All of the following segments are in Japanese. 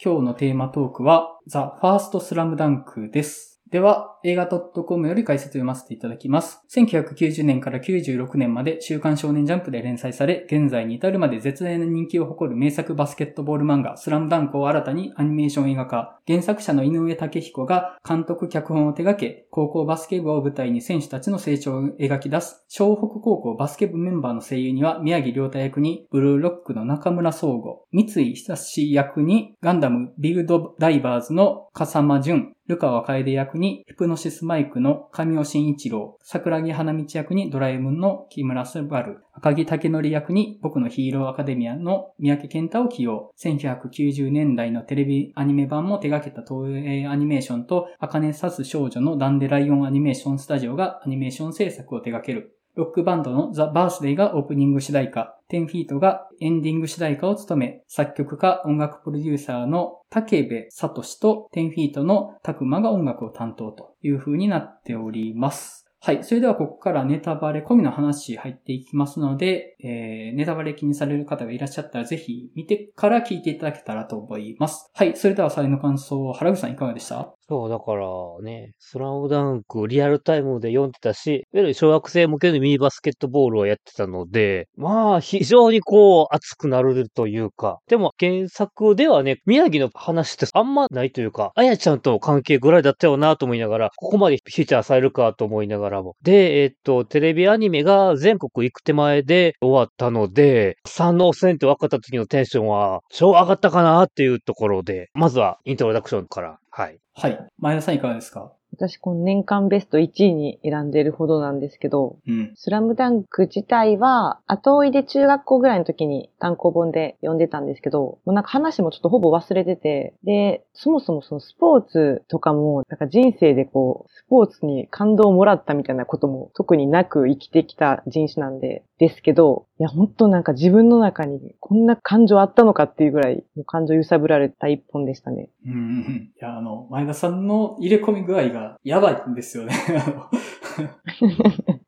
今日のテーマトークは、The First Slam Dunk です。では、映画 .com より解説を読ませていただきます。1990年から96年まで週刊少年ジャンプで連載され、現在に至るまで絶大な人気を誇る名作バスケットボール漫画、スラムダンクを新たにアニメーション映画化。原作者の井上武彦が監督脚本を手掛け、高校バスケ部を舞台に選手たちの成長を描き出す、湘北高校バスケ部メンバーの声優には、宮城亮太役にブルーロックの中村総吾、三井久志役にガンダムビルドダイバーズの笠間淳、ルカワ楓役にヒプノシスマイクの神尾慎一郎、桜木花道役にドラえもんの木村昴、赤木竹則役に僕のヒーローアカデミアの三宅健太を起用。1990年代のテレビアニメ版も手掛けた東映アニメーションと、赤根刺す少女のダンデライオンアニメーションスタジオがアニメーション制作を手掛ける。ロックバンドのザ・バースデイがオープニング主題歌、10フィートがエンディング主題歌を務め、作曲家、音楽プロデューサーの竹部聡と10フィートのタクマが音楽を担当という風になっております。はい。それではここからネタバレ込みの話入っていきますので、えー、ネタバレ気にされる方がいらっしゃったらぜひ見てから聞いていただけたらと思います。はい。それでは最後の感想、原口さんいかがでした？そう、だからね、スラムダンクをリアルタイムで読んでたし、小学生向けのミニバスケットボールをやってたので、まあ、非常にこう、熱くなるというか、でも原作ではね、宮城の話ってあんまないというか、あやちゃんとの関係ぐらいだったよなと思いながら、ここまでフィーチャーされるかと思いながらも。で、えっと、テレビアニメが全国行く手前で終わったので、三能戦って分かった時のテンションは超上がったかなっていうところで、まずはイントロダクションからはい。はい。前田さんいかがですか？私、この年間ベスト1位に選んでるほどなんですけど、うん、スラムダンク自体は、後追いで中学校ぐらいの時に単行本で読んでたんですけど、もうなんか話もちょっとほぼ忘れてて、で、そもそもそのスポーツとかも、なんか人生でこう、スポーツに感動をもらったみたいなことも特になく生きてきた人種なんで、ですけど、いや、ほんとなんか自分の中にこんな感情あったのかっていうぐらい、もう感情揺さぶられた一本でしたね。うん。いや、あの、前田さんの入れ込み具合がやばいんですよね。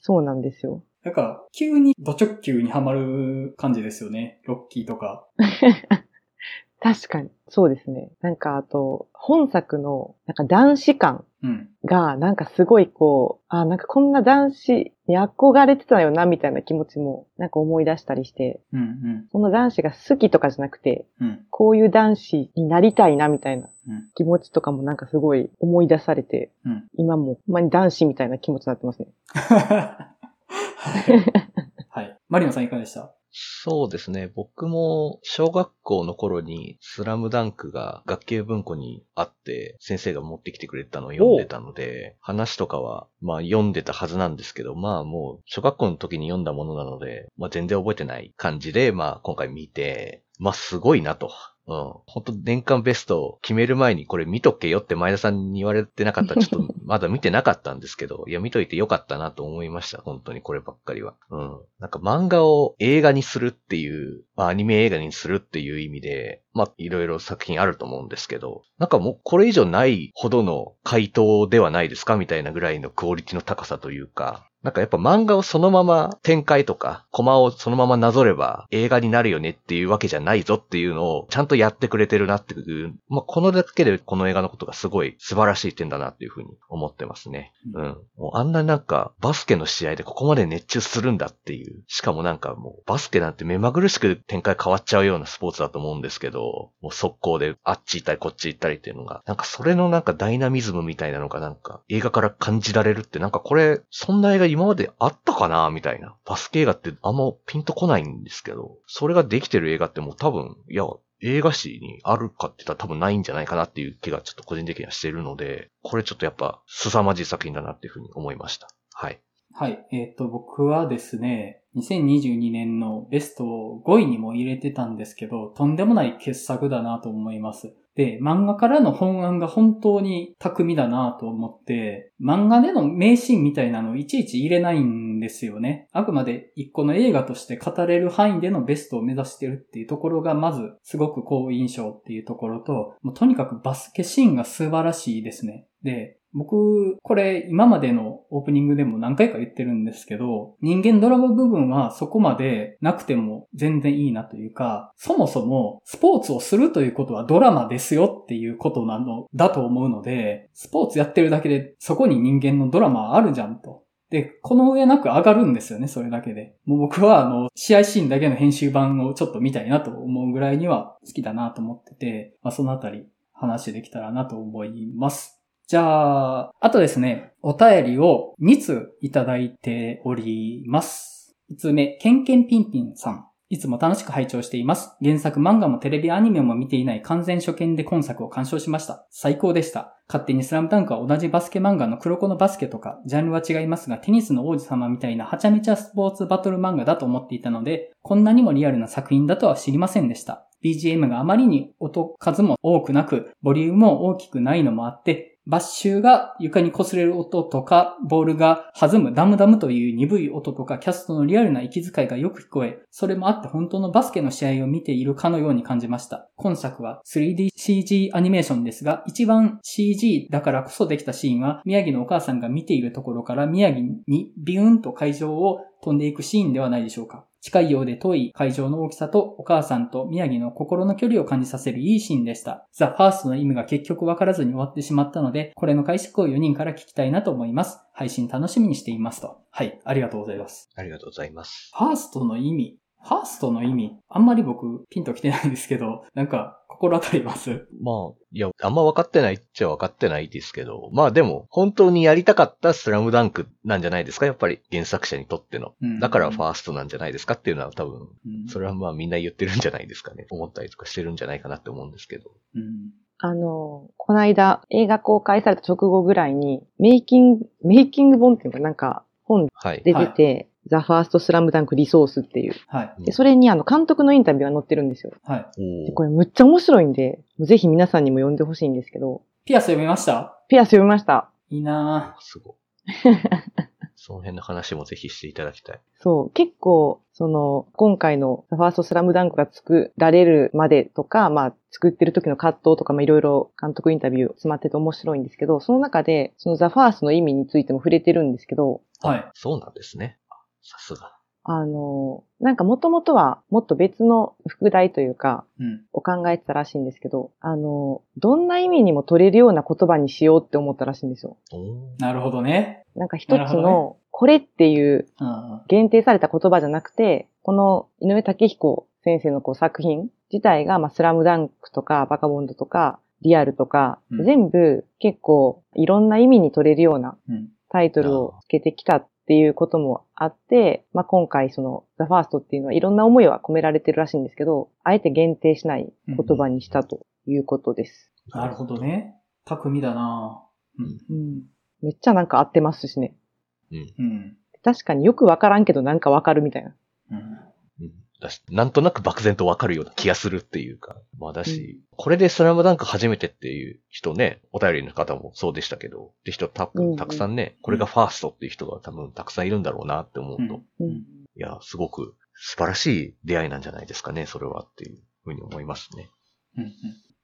そうなんですよ。なんか、急にド直球にはまる感じですよね。ロッキーとか。確かに。そうですね。なんかあと、本作の、なんか男子感が、なんかすごいこう、あ、なんかこんな男子に憧れてたよな、みたいな気持ちも、なんか思い出したりして、うんうん、その男子が好きとかじゃなくて、うん、こういう男子になりたいな、みたいな気持ちとかもなんかすごい思い出されて、うん、今も、ほんまに男子みたいな気持ちになってますね。はい。マリノさんいかがでした？そうですね。僕も小学校の頃にスラムダンクが学級文庫にあって先生が持ってきてくれたのを読んでたので、話とかはまあ読んでたはずなんですけど、まあもう小学校の時に読んだものなので、まあ全然覚えてない感じで、まあ今回見て、まあすごいなと。うん。本当年間ベストを決める前にこれ見とけよって前田さんに言われてなかったらちょっと まだ見てなかったんですけど、いや見といてよかったなと思いました。本当にこればっかりは。うん。なんか漫画を映画にするっていう、まあアニメ映画にするっていう意味で、まあいろいろ作品あると思うんですけど、なんかもうこれ以上ないほどの回答ではないですか？みたいなぐらいのクオリティの高さというか、なんかやっぱ漫画をそのまま展開とか、コマをそのままなぞれば映画になるよねっていうわけじゃないぞっていうのをちゃんとやってくれてるなっていう、まあ、このだけでこの映画のことがすごい素晴らしい点だなっていうふうに思ってますね。うん。もうあんななんかバスケの試合でここまで熱中するんだっていう。しかもなんかもうバスケなんて目まぐるしく展開変わっちゃうようなスポーツだと思うんですけど、もう速攻であっち行ったりこっち行ったりっていうのが、なんかそれのなんかダイナミズムみたいなのがなんか映画から感じられるってなんかこれ、そんな映画今まであったかなみたいな。バスケ映画ってあんまピンとこないんですけど、それができてる映画ってもう多分、いや、映画史にあるかって言ったら多分ないんじゃないかなっていう気がちょっと個人的にはしてるので、これちょっとやっぱ凄まじい作品だなっていうふうに思いました。はい。はい。えっ、と、僕はですね、2022年のベスト5位にも入れてたんですけど、とんでもない傑作だなと思います。で、漫画からの本案が本当に巧みだなと思って、漫画での名シーンみたいなのをいちいち入れないんですよね。あくまで一個の映画として語れる範囲でのベストを目指してるっていうところが、まずすごく好印象っていうところと、もうとにかくバスケシーンが素晴らしいですね。で、僕、これ今までのオープニングでも何回か言ってるんですけど、人間ドラマ部分はそこまでなくても全然いいなというか、そもそもスポーツをするということはドラマですよっていうことなのだと思うので、スポーツやってるだけでそこに人間のドラマあるじゃんと。で、この上なく上がるんですよね、それだけで。もう僕は、あの、試合シーンだけの編集版をちょっと見たいなと思うぐらいには好きだなと思ってて、まあ、そのあたり話できたらなと思います。じゃあ、あとですね、お便りを2通いただいております。1通目、ケンケンピンピンさん。いつも楽しく拝聴しています。原作漫画もテレビアニメも見ていない完全初見で今作を鑑賞しました。最高でした。勝手にスラムダンクは同じバスケ漫画の黒子のバスケとか、ジャンルは違いますが、テニスの王子様みたいなはちゃめちゃスポーツバトル漫画だと思っていたので、こんなにもリアルな作品だとは知りませんでした。BGM があまりに音数も多くなく、ボリュームも大きくないのもあって、バッシュが床に擦れる音とか、ボールが弾むダムダムという鈍い音とか、キャストのリアルな息遣いがよく聞こえ、それもあって本当のバスケの試合を見ているかのように感じました。今作は 3DCG アニメーションですが、一番 CG だからこそできたシーンは、宮城のお母さんが見ているところから宮城にビューンと会場を飛んでいくシーンではないでしょうか。近いようで遠い会場の大きさとお母さんと宮城の心の距離を感じさせるいいシーンでした。ザ・ファーストの意味が結局わからずに終わってしまったので、これの解釈を4人から聞きたいなと思います。配信楽しみにしていますと。はい、ありがとうございます。ありがとうございます。ファーストの意味。ファーストの意味、あんまり僕ピンと来てないんですけど、なんか心当たります？まあ、いや、あんま分かってないっちゃ分かってないですけど、まあでも、本当にやりたかったスラムダンクなんじゃないですか？やっぱり原作者にとっての。だからファーストなんじゃないですかっていうのは多分、それはまあみんな言ってるんじゃないですかね。思ったりとかしてるんじゃないかなって思うんですけど。うん。あの、この間映画公開された直後ぐらいに、メイキング、メイキング本っていうかなんか本で出て、はいザ・ファースト・スラムダンク・リソースっていう。はい。で、それにあの、監督のインタビューが載ってるんですよ。はい。でこれむっちゃ面白いんで、ぜひ皆さんにも読んでほしいんですけど。ピアス読みました？ピアス読みました。いいなぁ。すごい。その辺の話もぜひしていただきたい。そう。結構、その、今回のファーストスラムダンクが作られるまでとか、まあ、作ってる時の葛藤とか、まあ、いろいろ監督インタビュー詰まってて面白いんですけど、その中で、そのザ・ファーストの意味についても触れてるんですけど、はい。そうなんですね。さすが。あの、なんかもともとはもっと別の副題というか、うん、を考えてたらしいんですけど、あの、どんな意味にも取れるような言葉にしようって思ったらしいんですよ。なるほどね。なんか一つの、これっていう限定された言葉じゃなくて、この井上武彦先生のこう作品自体が、まあ、スラムダンクとか、バカボンドとか、リアルとか、うん、全部結構いろんな意味に取れるようなタイトルをつけてきたっっていうこともあって、まあ、今回その、ザ・ファーストっていうのはいろんな思いは込められてるらしいんですけど、あえて限定しない言葉にしたということです。うん、なるほどね。巧みだなうん、うん。めっちゃなんか合ってますしね。うん。確かによくわからんけどなんかわかるみたいな。うん。だし、なんとなく漠然とわかるような気がするっていうか。まあだし、うん、これでスラムダンク初めてっていう人ね、お便りの方もそうでしたけど、って人たたくさんね、うんうん、これがファーストっていう人が多分たくさんいるんだろうなって思うと、うん、いや、すごく素晴らしい出会いなんじゃないですかね、それはっていうふうに思いますね。うんうん、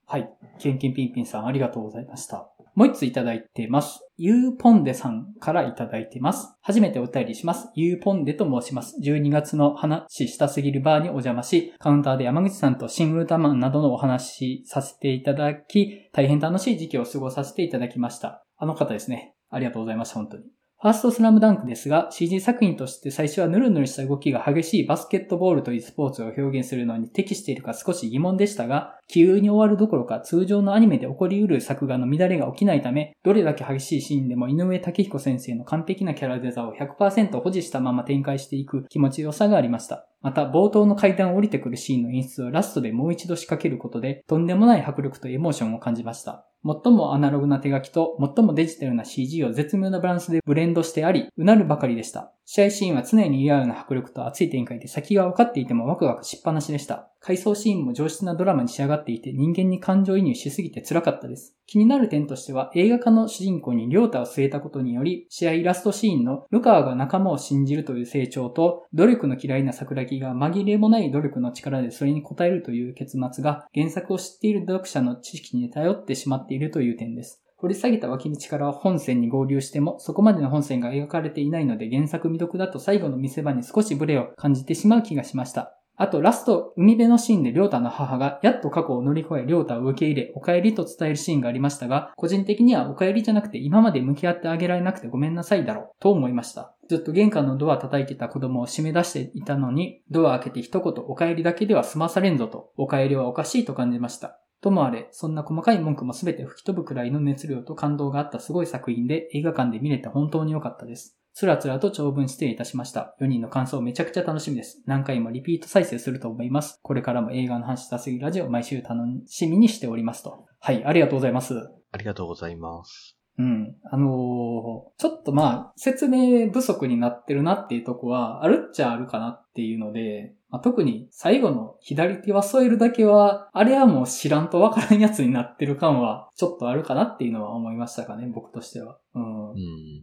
はい。ケンケンピンピンさんありがとうございました。もう一ついただいてます。ゆうぽんでさんからいただいてます。初めてお便りします。ゆうぽんでと申します。12月の話したすぎるバーにお邪魔し、カウンターで山口さんとシングルタマンなどのお話しさせていただき、大変楽しい時期を過ごさせていただきました。あの方ですね。ありがとうございました、本当に。ファーストスラムダンクですが、CG 作品として最初はヌルヌルした動きが激しいバスケットボールというスポーツを表現するのに適しているか少し疑問でしたが、急に終わるどころか通常のアニメで起こり得る作画の乱れが起きないため、どれだけ激しいシーンでも井上武彦先生の完璧なキャラデザを100%保持したまま展開していく気持ちよさがありました。また、冒頭の階段を降りてくるシーンの演出をラストでもう一度仕掛けることで、とんでもない迫力とエモーションを感じました。最もアナログな手書きと最もデジタルな CG を絶妙なバランスでブレンドしてあり、うなるばかりでした。試合シーンは常にリアルな迫力と熱い展開で先が分かっていてもワクワクしっぱなしでした。回想シーンも上質なドラマに仕上がっていて人間に感情移入しすぎて辛かったです。気になる点としては映画化の主人公に良太を据えたことにより、試合イラストシーンのルカワが仲間を信じるという成長と、努力の嫌いな桜木が紛れもない努力の力でそれに応えるという結末が原作を知っている読者の知識に頼ってしまっているという点です。掘り下げた脇道から本線に合流しても、そこまでの本線が描かれていないので原作未読だと最後の見せ場に少しブレを感じてしまう気がしました。あと、ラスト、海辺のシーンでりょうたの母が、やっと過去を乗り越えりょうたを受け入れ、お帰りと伝えるシーンがありましたが、個人的にはお帰りじゃなくて今まで向き合ってあげられなくてごめんなさいだろう、と思いました。ずっと玄関のドア叩いてた子供を締め出していたのに、ドア開けて一言お帰りだけでは済まされんぞと、お帰りはおかしいと感じました。ともあれ、そんな細かい文句もすべて吹き飛ぶくらいの熱量と感動があったすごい作品で映画館で見れて本当に良かったです。つらつらと長文失礼いたしました。4人の感想めちゃくちゃ楽しみです。何回もリピート再生すると思います。これからも映画の話したすぎラジオ毎週楽しみにしておりますと。はい、ありがとうございます。ありがとうございます。うん。あのー、ちょっとまあ、説明不足になってるなっていうとこは、あるっちゃあるかなっていうので、まあ、特に最後の左手は添えるだけは、あれはもう知らんとわからんやつになってる感は、ちょっとあるかなっていうのは思いましたかね、僕としては。うん。うん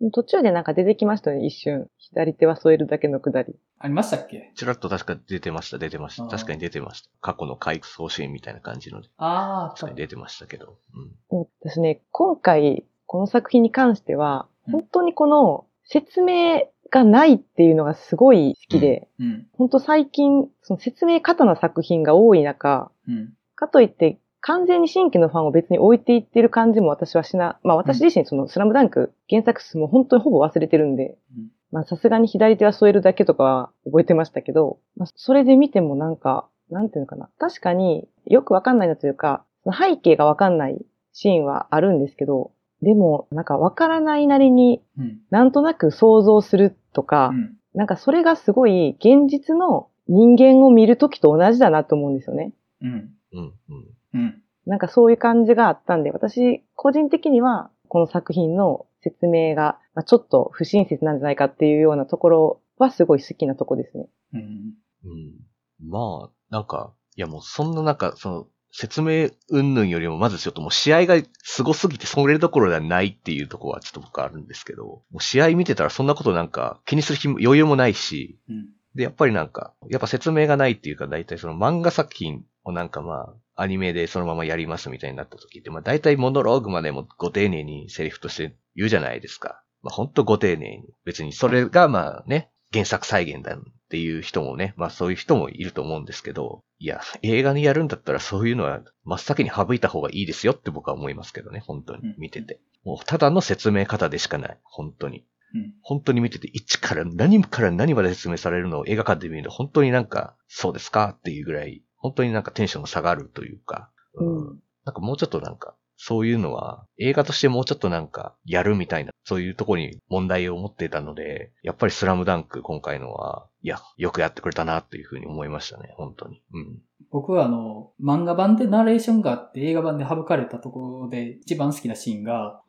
うん、途中でなんか出てきましたね、一瞬。左手は添えるだけのくだり。ありましたっけ？ちらっと確か出てました、出てました。確かに出てました。過去の回復送信みたいな感じので。ああ、確かに出てましたけど。うん。私ね、今回、この作品に関しては、本当にこの説明がないっていうのがすごい好きで、うん。うん、本当最近、その説明過多な作品が多い中、うん、かといって完全に新規のファンを別に置いていってる感じも私はしな、まあ私自身そのスラムダンク原作数も本当にほぼ忘れてるんで、まあさすがに左手は添えるだけとかは覚えてましたけど、まあそれで見てもなんか、なんていうのかな。確かによくわかんないなというか、背景がわかんないシーンはあるんですけど、でも、なんかわからないなりに、なんとなく想像するとか、うん、なんかそれがすごい現実の人間を見るときと同じだなと思うんですよね。うん。うん。うん。なんかそういう感じがあったんで、私、個人的には、この作品の説明が、まあ、ちょっと不親切なんじゃないかっていうようなところはすごい好きなとこですね。うん。うん。まあ、なんか、いやもうそんななんか、その、説明云々よりも、まずちょっともう試合が凄すぎてそれどころではないっていうところはちょっと僕あるんですけど、もう試合見てたらそんなことなんか気にする余裕もないし、うん、で、やっぱりなんか、やっぱ説明がないっていうか、大体その漫画作品をなんかまあ、アニメでそのままやりますみたいになった時って、まあ大体モノローグまでもご丁寧にセリフとして言うじゃないですか。まあほんとご丁寧に。別にそれがまあね、原作再現だっていう人もね、まあそういう人もいると思うんですけど、いや、映画にやるんだったらそういうのは真っ先に省いた方がいいですよって僕は思いますけどね、本当に見てて。もうただの説明方でしかない、本当に。うん、本当に見てて、一から何から何まで説明されるのを映画館で見ると、本当になんか、そうですかっていうぐらい、本当になんかテンションが下がるというか、うん、なんかもうちょっとなんか、そういうのは、映画としてもうちょっとなんか、やるみたいな、そういうところに問題を持っていたので、やっぱりスラムダンク今回のは、いや、よくやってくれたなというふうに思いましたね、本当に。うん。僕はあの、漫画版でナレーションがあって映画版で省かれたところで一番好きなシーンが、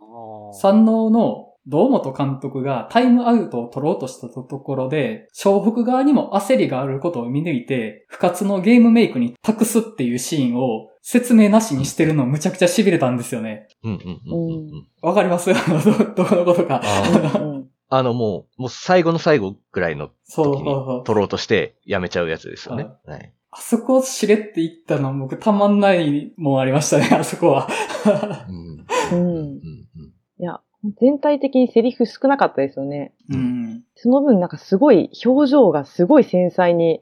三能の堂本監督がタイムアウトを取ろうとしたところで、湘北側にも焦りがあることを見抜いて、不活のゲームメイクに託すっていうシーンを説明なしにしてるのむちゃくちゃ痺れたんですよね。うんうんうんわかります？ど、どのことか。あのもう、もう最後の最後ぐらいの時に取ろうとしてやめちゃうやつですよね。はい、あそこをしれって言ったの僕たまんないもんありましたね、あそこは。うん。うん。いや、全体的にセリフ少なかったですよね。うん。その分なんかすごい表情がすごい繊細に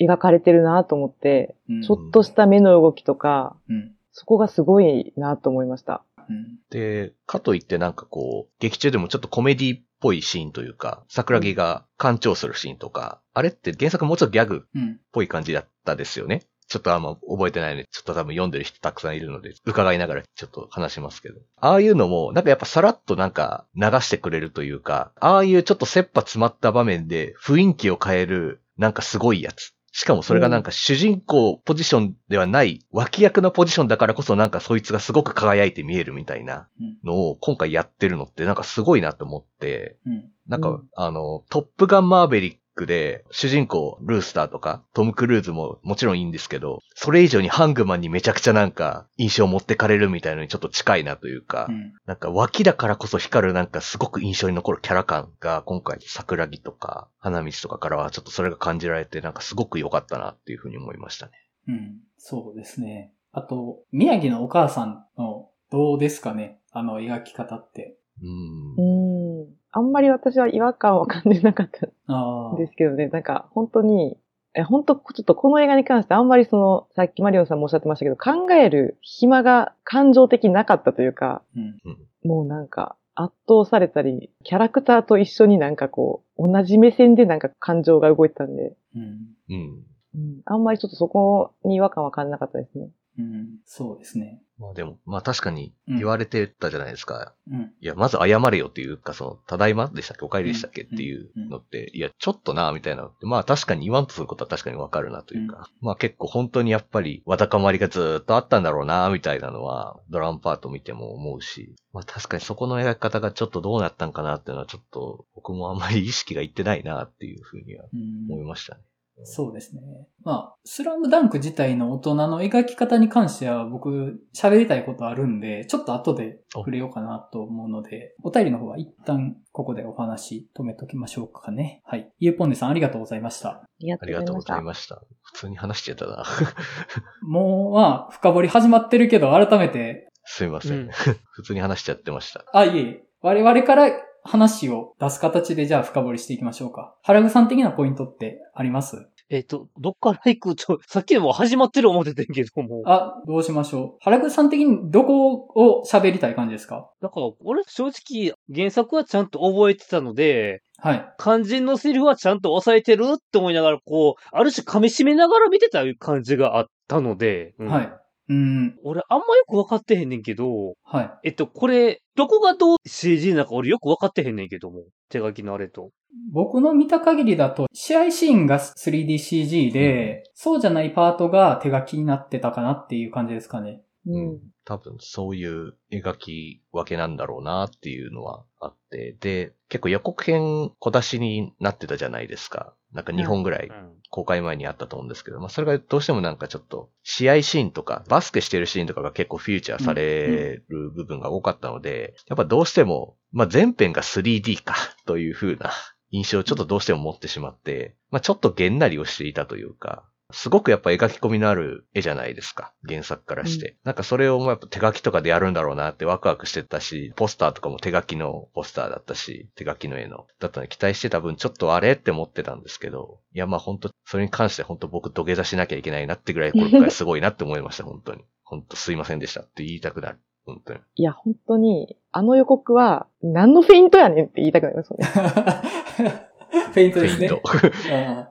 描かれてるなと思って、うん、ちょっとした目の動きとか、うん、そこがすごいなと思いました。で、かといってなんかこう、劇中でもちょっとコメディっぽいシーンというか、桜木が干潮するシーンとか、あれって原作もうちょっとギャグっぽい感じだったですよね。ちょっとあんま覚えてないので、ちょっと多分読んでる人たくさんいるので、伺いながらちょっと話しますけど。ああいうのも、なんかやっぱさらっとなんか流してくれるというか、ああいうちょっと切羽詰まった場面で雰囲気を変える、なんかすごいやつ。しかもそれがなんか主人公ポジションではない脇役のポジションだからこそなんかそいつがすごく輝いて見えるみたいなのを今回やってるのってなんかすごいなと思って、なんかあの、トップガンマーベリックで、主人公、ルースターとか、トム・クルーズももちろんいいんですけど、それ以上にハングマンにめちゃくちゃなんか、印象を持ってかれるみたいなのにちょっと近いなというか、うん、なんか脇だからこそ光るなんかすごく印象に残るキャラ感が、今回、桜木とか、花道とかからはちょっとそれが感じられて、なんかすごく良かったなっていうふうに思いましたね。うん、そうですね。あと、宮城のお母さんのどうですかね？あの描き方って。うん。うん。あんまり私は違和感を感じなかったんですけどね、なんか本当に、え、本当ちょっとこの映画に関してあんまりその、さっきマリオンさんもおっしゃってましたけど、考える暇が感情的になかったというか、うん、もうなんか、圧倒されたり、キャラクターと一緒になんかこう、同じ目線でなんか感情が動いてたんで、うん。うん。あんまりちょっとそこに違和感は感じなかったですね。うん、そうですね。まあでも、まあ確かに言われてたじゃないですか。うん、いや、まず謝れよっていうか、その、ただいまでしたっけ？お帰りでしたっけ？っていうのって、いや、ちょっとな、みたいな。まあ確かに言わんとすることは確かにわかるなというか、うん、まあ結構本当にやっぱり、わだかまりがずっとあったんだろうな、みたいなのは、ドラムパート見ても思うし、まあ確かにそこの描き方がちょっとどうなったんかなっていうのはちょっと、僕もあんまり意識がいってないなっていうふうには思いましたね。そうですね。まあ、スラムダンク自体の大人の描き方に関しては僕喋りたいことあるんで、ちょっと後で触れようかなと思うので、お便りの方は一旦ここでお話止めときましょうかね。はい。ゆうぽんねさんありがとうございました。ありがとうございました。普通に話しちゃったな。もう、まあ、深掘り始まってるけど、改めて。すいません。うん、普通に話しちゃってました。あ、いえ。我々から話を出す形でじゃあ深掘りしていきましょうか。原具さん的なポイントってあります？えっ、と、どっから行くと、さっきでも始まってる思っててんけども。あ、どうしましょう。原口さん的にどこを喋りたい感じですか？だから、俺正直原作はちゃんと覚えてたので、はい。肝心のセリフはちゃんと抑えてるって思いながら、こう、ある種噛み締めながら見てた感じがあったので、うん、はい。うん。俺あんまよくわかってへんねんけど、はい。えっと、これ、どこがどう CG なのか俺よくわかってへんねんけども、手書きのあれと。僕の見た限りだと、試合シーンが 3DCG で、うん、そうじゃないパートが手書きになってたかなっていう感じですかね。うん。多分そういう描き分けなんだろうなっていうのはあって、で、結構予告編小出しになってたじゃないですか。なんか2本ぐらい公開前にあったと思うんですけど、まあそれがどうしてもなんかちょっと試合シーンとかバスケしてるシーンとかが結構フューチャーされる部分が多かったので、やっぱどうしても、まあ全編が 3D か という風な印象をちょっとどうしても持ってしまって、まあちょっとげんなりをしていたというか、すごくやっぱ描き込みのある絵じゃないですか。原作からして。うん、なんかそれをもうやっぱ手書きとかでやるんだろうなってワクワクしてたし、ポスターとかも手書きのポスターだったし、手書きの絵の。だったので期待してた分ちょっとあれって思ってたんですけど、いやまあ本当それに関して本当僕土下座しなきゃいけないなってぐらいこれくらいすごいなって思いました、本当に。本当すいませんでしたって言いたくなる。本当に。いや、本当に、あの予告は、何のフェイントやねんって言いたくなりますね。フェイントですね。フェイント。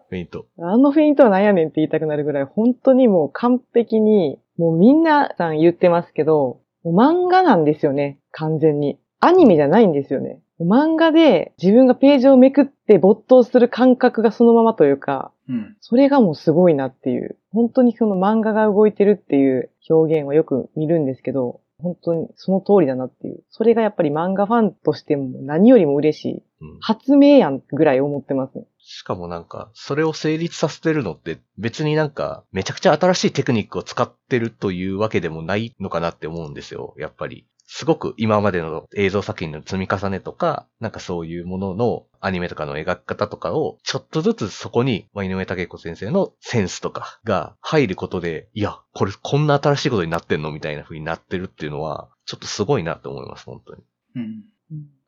フェイント。あのフェイントは何やねんって言いたくなるぐらい、本当にもう完璧に、もうみんなさん言ってますけど、漫画なんですよね、完全に。アニメじゃないんですよね。漫画で自分がページをめくって没頭する感覚がそのままというか、うん、それがもうすごいなっていう。本当にその漫画が動いてるっていう表現はよく見るんですけど、本当にその通りだなっていう。それがやっぱり漫画ファンとしても何よりも嬉しい。うん、発明やんぐらい思ってますね。しかもなんか、それを成立させてるのって別になんか、めちゃくちゃ新しいテクニックを使ってるというわけでもないのかなって思うんですよ。やっぱり。すごく今までの映像作品の積み重ねとか、なんかそういうもののアニメとかの描き方とかを、ちょっとずつそこに、ま井上武子先生のセンスとかが入ることで、いや、これこんな新しいことになってんのみたいな風になってるっていうのは、ちょっとすごいなと思います、本当に。うん。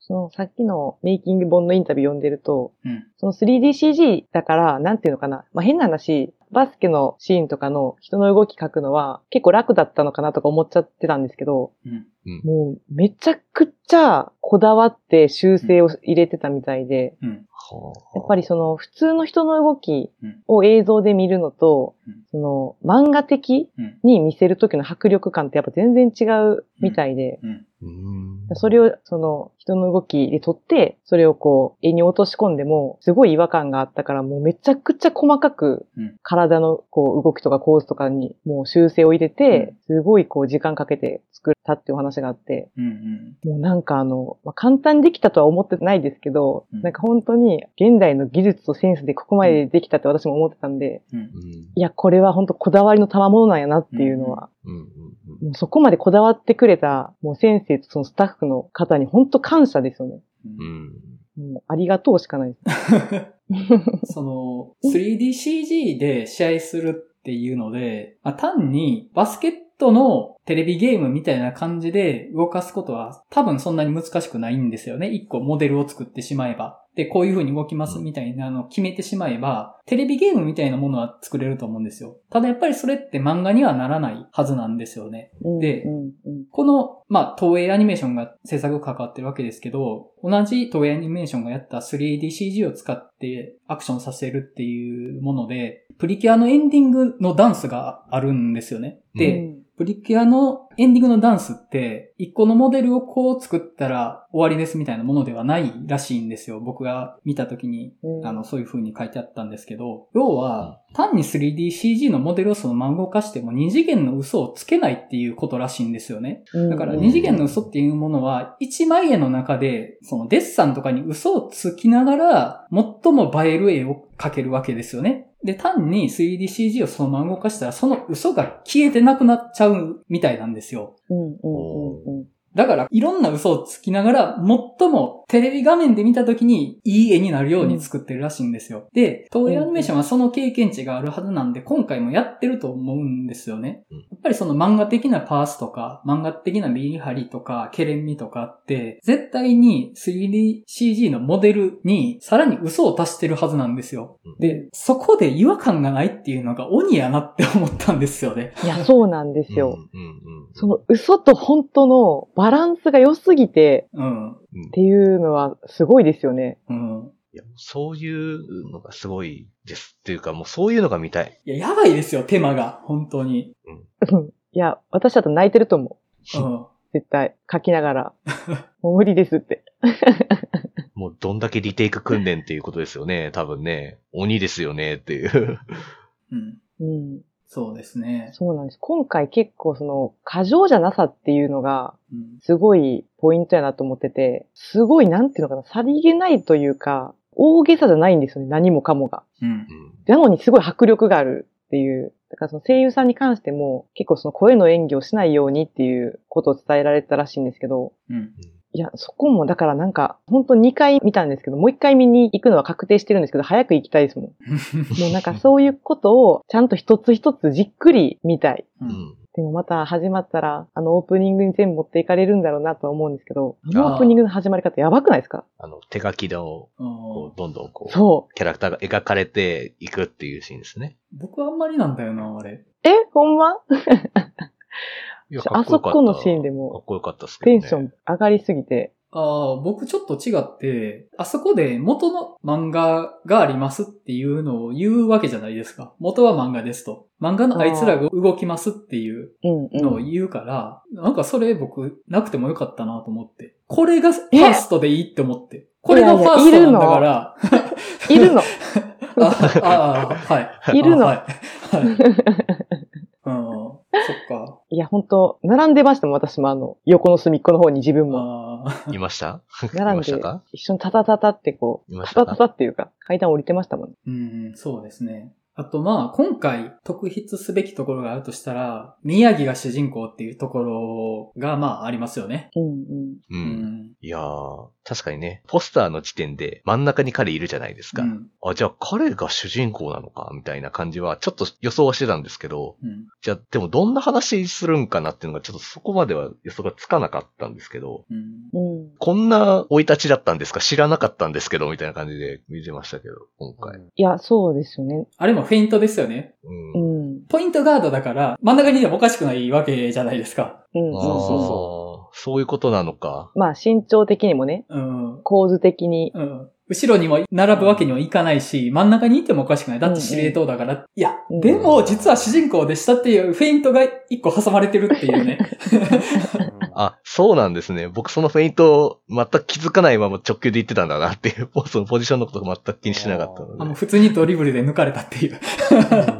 そのさっきのメイキング本のインタビュー読んでると、うん、その 3DCG だから、なんていうのかな。まあ、変な話、バスケのシーンとかの人の動き描くのは結構楽だったのかなとか思っちゃってたんですけど、うん、もうめちゃくちゃこだわって修正を入れてたみたいで、うん、やっぱりその普通の人の動きを映像で見るのと、その漫画的に見せる時の迫力感ってやっぱ全然違うみたいで、それをその人の動きで撮って、それをこう絵に落とし込んでもすごい違和感があったからもうめちゃくちゃ細かく体のこう動きとか構図とかにもう修正を入れて、すごいこう時間かけて作ったっていうお話があって、もうなんかあの、まあ、簡単にできたとは思ってないですけど、なんか本当に現代の技術とセンスでここまでできたって私も思ってたんで、いや、これは本当こだわりの賜物なんやなっていうのは、もうそこまでこだわってくれたもう先生とそのスタッフの方に本当感謝ですよね。もうありがとうしかないです。その、3DCG で試合するっていうので、まあ、単にバスケットのテレビゲームみたいな感じで動かすことは多分そんなに難しくないんですよね。一個モデルを作ってしまえば。で、こういう風に動きますみたいなのを決めてしまえば、テレビゲームみたいなものは作れると思うんですよ。ただやっぱりそれって漫画にはならないはずなんですよね。で、この、まあ、東映アニメーションが制作関わってるわけですけど、同じ東映アニメーションがやった 3DCG を使ってアクションさせるっていうもので、プリキュアのエンディングのダンスがあるんですよね。で、プリキュアのエンディングのダンスって、一個のモデルをこう作ったら終わりですみたいなものではないらしいんですよ。僕が見た時に、あの、そういう風に書いてあったんですけど、要は、単に 3DCG のモデルをそのまま動かしても二次元の嘘をつけないっていうことらしいんですよね。だから二次元の嘘っていうものは、一枚絵の中で、そのデッサンとかに嘘をつきながら、最も映える絵を描けるわけですよね。で、単に 3DCG をそのまま動かしたら、その嘘が消えてなくなっちゃうみたいなんですよ。うんうんうんうん。だから、いろんな嘘をつきながら、最もテレビ画面で見た時にいい絵になるように作ってるらしいんですよ。うん、で、東映アニメーションはその経験値があるはずなんで、今回もやってると思うんですよね。やっぱりその漫画的なパースとか、漫画的なメリハリとか、ケレン味とかって、絶対に 3DCG のモデルにさらに嘘を足してるはずなんですよ。で、そこで違和感がないっていうのが鬼やなって思ったんですよね。いや、そうなんですよ。その嘘と本当のバランスが良すぎて、うん。っていうのはすごいですよね。うん。いや、そういうのがすごいですっていうか、もうそういうのが見たい。いや、やばいですよ、手間が。本当に。うん。いや、私だと泣いてると思う。うん。絶対、書きながら。もう無理ですって。もうどんだけリテイク訓練っていうことですよね。多分ね。鬼ですよねっていう。うん。うん。そうですね。そうなんです。今回結構その、過剰じゃなさっていうのが、すごいポイントやなと思ってて、すごいなんていうのかな、さりげないというか、大げさじゃないんですよね、何もかもが。うん、なのにすごい迫力があるっていう。だからその声優さんに関しても、結構その声の演技をしないようにっていうことを伝えられたらしいんですけど、うんいや、そこも、だからなんか、本当2回見たんですけど、もう1回見に行くのは確定してるんですけど、早く行きたいですもん。もうなんかそういうことを、ちゃんと一つ一つじっくり見たい。うん、でもまた始まったら、あのオープニングに全部持っていかれるんだろうなとは思うんですけど、あのオープニングの始まり方やばくないですか？あの、手書きでこうどんどんこう、そう。キャラクターが描かれていくっていうシーンですね。僕はあんまりなんだよな、あれ。えほんま？あそこのシーンでも、かっこよかったっすね。テンション上がりすぎて、ああ、僕ちょっと違って、あそこで元の漫画がありますっていうのを言うわけじゃないですか。元は漫画ですと。漫画のあいつらが動きますっていうのを言うから、うんうん、なんかそれ僕なくてもよかったなと思って。これがファーストでいいって思って。これがファーストなんだから。いるの？ああ、はい。いるの？はい。はいそっか。いや、本当並んでましたもん、私もあの、横の隅っこの方に自分も。いました？並んで、一緒にタタタタってこう、タタタタっていうか、階段降りてましたもん。うん、そうですね。あとまあ、今回特筆すべきところがあるとしたら、宮城が主人公っていうところがまあありますよね。うんうん。うん。いやー、確かにね、ポスターの時点で真ん中に彼いるじゃないですか。うん、あ、じゃあ彼が主人公なのかみたいな感じはちょっと予想はしてたんですけど、うん、じゃあでもどんな話するんかなっていうのがちょっとそこまでは予想がつかなかったんですけど、うん、こんな生い立ちだったんですか？知らなかったんですけど、みたいな感じで見てましたけど、今回。いや、そうですよね。あれもフェイントですよね。うん。ポイントガードだから、真ん中にいてもおかしくないわけじゃないですか。うん、そうそうそう。そういうことなのか。まあ、身長的にもね。うん。構図的に。うん。後ろにも並ぶわけにはいかないし、真ん中にいてもおかしくない。だって司令塔だから。うんうん、いや、でも実は主人公でしたっていうフェイントが一個挟まれてるっていうね。あ、そうなんですね。僕そのフェイント全く気づかないまま直球で言ってたんだなっていう、そのポジションのこと全く気にしなかったので。あの普通にドリブルで抜かれたっていう。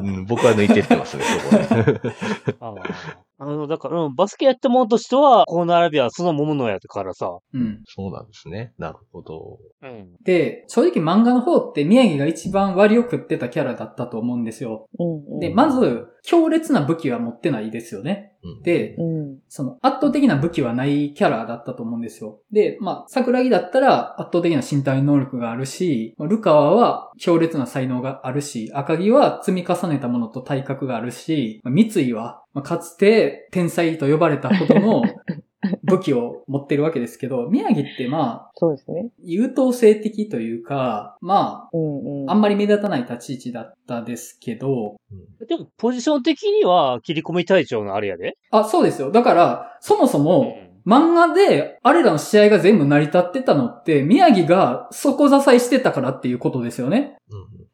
うん、僕は抜いてってますね、そこね。あの、だから、バスケやったものとしては、この並びはそのものやからさ。うん。そうなんですね。なるほど。うん。で、正直漫画の方って宮城が一番割を食ってたキャラだったと思うんですよ。うん、うん、で、まず、強烈な武器は持ってないですよね。で、うん、その圧倒的な武器はないキャラだったと思うんですよ。で、まあ、桜木だったら圧倒的な身体能力があるし、ルカワは強烈な才能があるし、赤木は積み重ねたものと体格があるし、三井は、まあ、かつて天才と呼ばれたほどの武器を持ってるわけですけど、宮城ってまあ、そうですね。優等生的というか、まうんうん。あ、あんまり目立たない立ち位置だったですけど、でも、ポジション的には、切り込み隊長のあれやで。あ、そうですよ。だから、そもそも、漫画で、あれらの試合が全部成り立ってたのって、宮城が底支えしてたからっていうことですよね。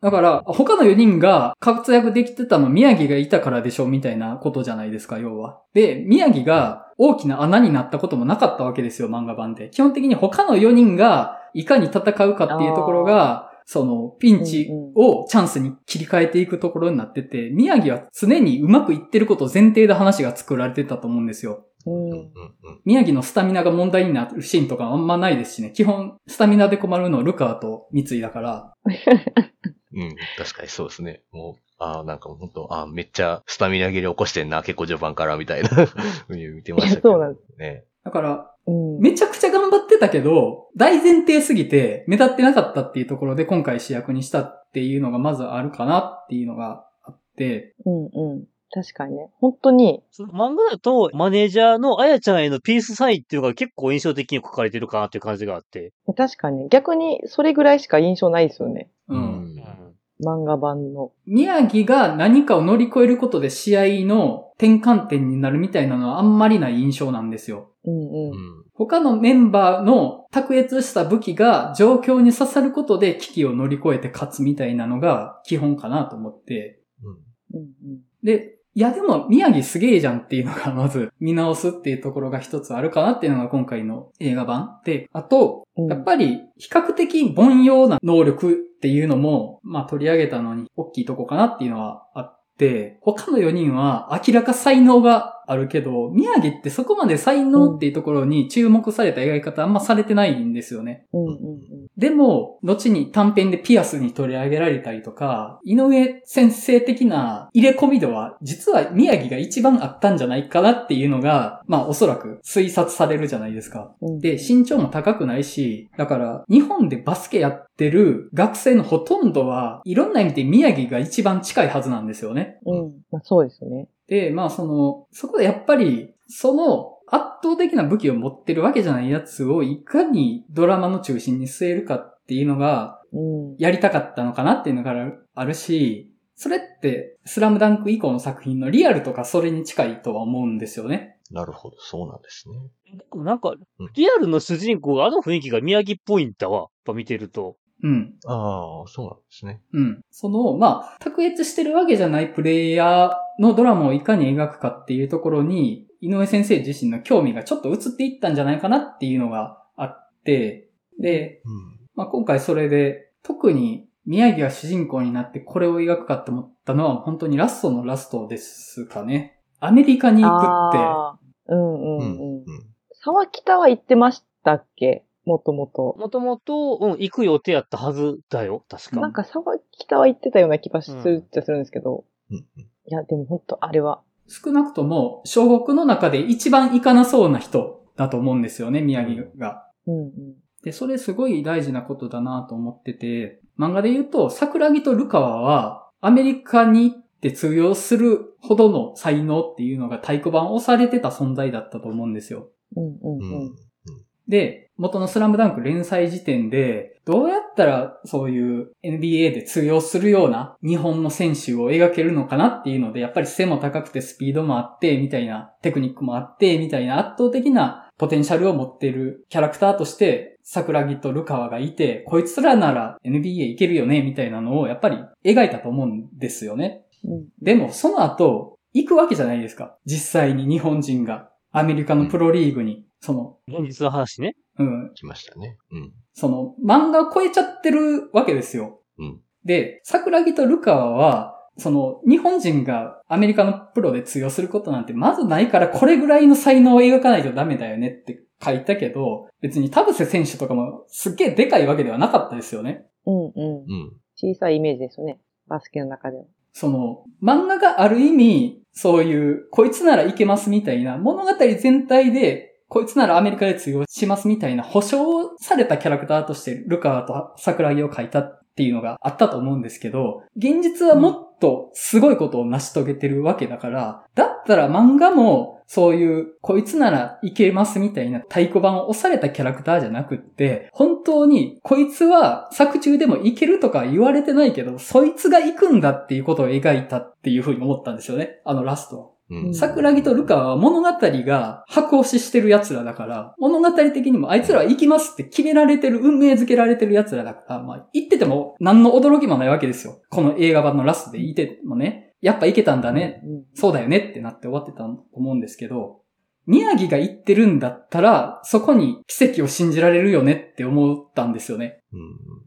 だから、他の4人が活躍できてたの宮城がいたからでしょみたいなことじゃないですか、要は。で、宮城が大きな穴になったこともなかったわけですよ、漫画版で。基本的に他の4人がいかに戦うかっていうところが、その、ピンチをチャンスに切り替えていくところになってて、宮城は常にうまくいってることを前提で話が作られてたと思うんですよ。うん。宮城のスタミナが問題になるシーンとかあんまないですしね。基本、スタミナで困るのはルカーと三井だから。うん、確かにそうですね。もう、ああ、なんか本当ああ、めっちゃスタミナ切れ起こしてんな、結構序盤からみたいなふうに見てましたけど。そうなんでね。だから、うん。めちゃくちゃ頑張ってたけど、大前提すぎて目立ってなかったっていうところで今回主役にしたっていうのがまずあるかなっていうのがあって、うんうん。確かにね。本当に、その漫画だと、マネージャーのあやちゃんへのピースサインっていうのが結構印象的に書かれてるかなっていう感じがあって。確かに、逆にそれぐらいしか印象ないですよね。うん。漫画版の。宮城が何かを乗り越えることで試合の転換点になるみたいなのはあんまりない印象なんですよ。うんうん。うん。他のメンバーの卓越した武器が状況に刺さることで危機を乗り越えて勝つみたいなのが基本かなと思って。うん。うんうん。で、いやでも宮城すげえじゃんっていうのが まず見直すっていうところが一つあるかなっていうのが今回の映画版で、あと、うん。やっぱり比較的凡庸な能力っていうのも、まあ取り上げたのに大きいとこかなっていうのはあって、他の4人は明らか才能があるけど、宮城ってそこまで才能っていうところに注目された描き方あんまされてないんですよね。うんうんでも、後に短編でピアスに取り上げられたりとか、井上先生的な入れ込み度は、実は宮城が一番あったんじゃないかなっていうのが、まあおそらく推察されるじゃないですか。うん。で、身長も高くないし、だから、日本でバスケやってる学生のほとんどは、いろんな意味で宮城が一番近いはずなんですよね。うん。まあそうですね。で、まあその、そこでやっぱり、その圧倒的な武器を持ってるわけじゃないやつをいかにドラマの中心に据えるかっていうのがうん。やりたかったのかなっていうのがあるし、それってスラムダンク以降の作品のリアルとかそれに近いとは思うんですよね。なるほど、そうなんですね。なんかうん、リアルの主人公があの雰囲気が宮城っぽいんだわ。やっぱ見てると。うん。ああ、そうなんですね。うん。その、まあ、卓越してるわけじゃないプレイヤーのドラマをいかに描くかっていうところに、井上先生自身の興味がちょっと移っていったんじゃないかなっていうのがあって、で、うん。まあ、今回それで、特に宮城が主人公になってこれを描くかって思ったのは本当にラストのラストですかね。アメリカに行くって、ああ。うんうんうん。うん。うん。沢北は行ってましたっけ？もともと。もともと、うん、行く予定やったはずだよ。確か。なんか沢北は行ってたような気がするっちゃするんですけど。うん。いや、でも本当あれは。少なくとも、小国の中で一番行かなそうな人だと思うんですよね、宮城が。うんうん。で、それすごい大事なことだなと思ってて、漫画で言うと、桜木とルカワは、アメリカに行って通用するほどの才能っていうのが太鼓判押されてた存在だったと思うんですよ。うんうんううんん。。で、元のスラムダンク連載時点で、どうやったらそういう NBA で通用するような日本の選手を描けるのかなっていうので、やっぱり背も高くてスピードもあって、みたいなテクニックもあって、みたいな圧倒的なポテンシャルを持っているキャラクターとして、桜木とルカワがいて、こいつらなら NBA いけるよね、みたいなのをやっぱり描いたと思うんですよね。うん。でも、その後、行くわけじゃないですか。実際に日本人がアメリカのプロリーグに、その、現実の話ね。うん、来ましたね。うん。その、漫画を超えちゃってるわけですよ。うん。で、桜木とルカワは、その、日本人がアメリカのプロで通用することなんてまずないから、これぐらいの才能を描かないとダメだよねって書いたけど、別に田臥選手とかもすっげえでかいわけではなかったですよね。うんうん。うん。小さいイメージですよね。バスケの中では。その、漫画がある意味、そういう、こいつならいけますみたいな、物語全体で、こいつならアメリカで通用しますみたいな保証されたキャラクターとしてルカと桜木を描いたっていうのがあったと思うんですけど、現実はもっとすごいことを成し遂げてるわけだから、だったら漫画もそういう、こいつならいけますみたいな太鼓判を押されたキャラクターじゃなくって、本当に、こいつは作中でもいけるとか言われてないけど、そいつが行くんだっていうことを描いたっていうふうに思ったんですよね。あのラストは。うん、桜木とルカは物語が白押ししてる奴らだから、物語的にもあいつらは行きますって決められてる、運命づけられてる奴らだから、まあ、言ってても何の驚きもないわけですよ。この映画版のラストでいてもね。やっぱいけたんだね、うん、そうだよねってなって終わってたと思うんですけど、宮城が言ってるんだったら、そこに奇跡を信じられるよねって思ったんですよね。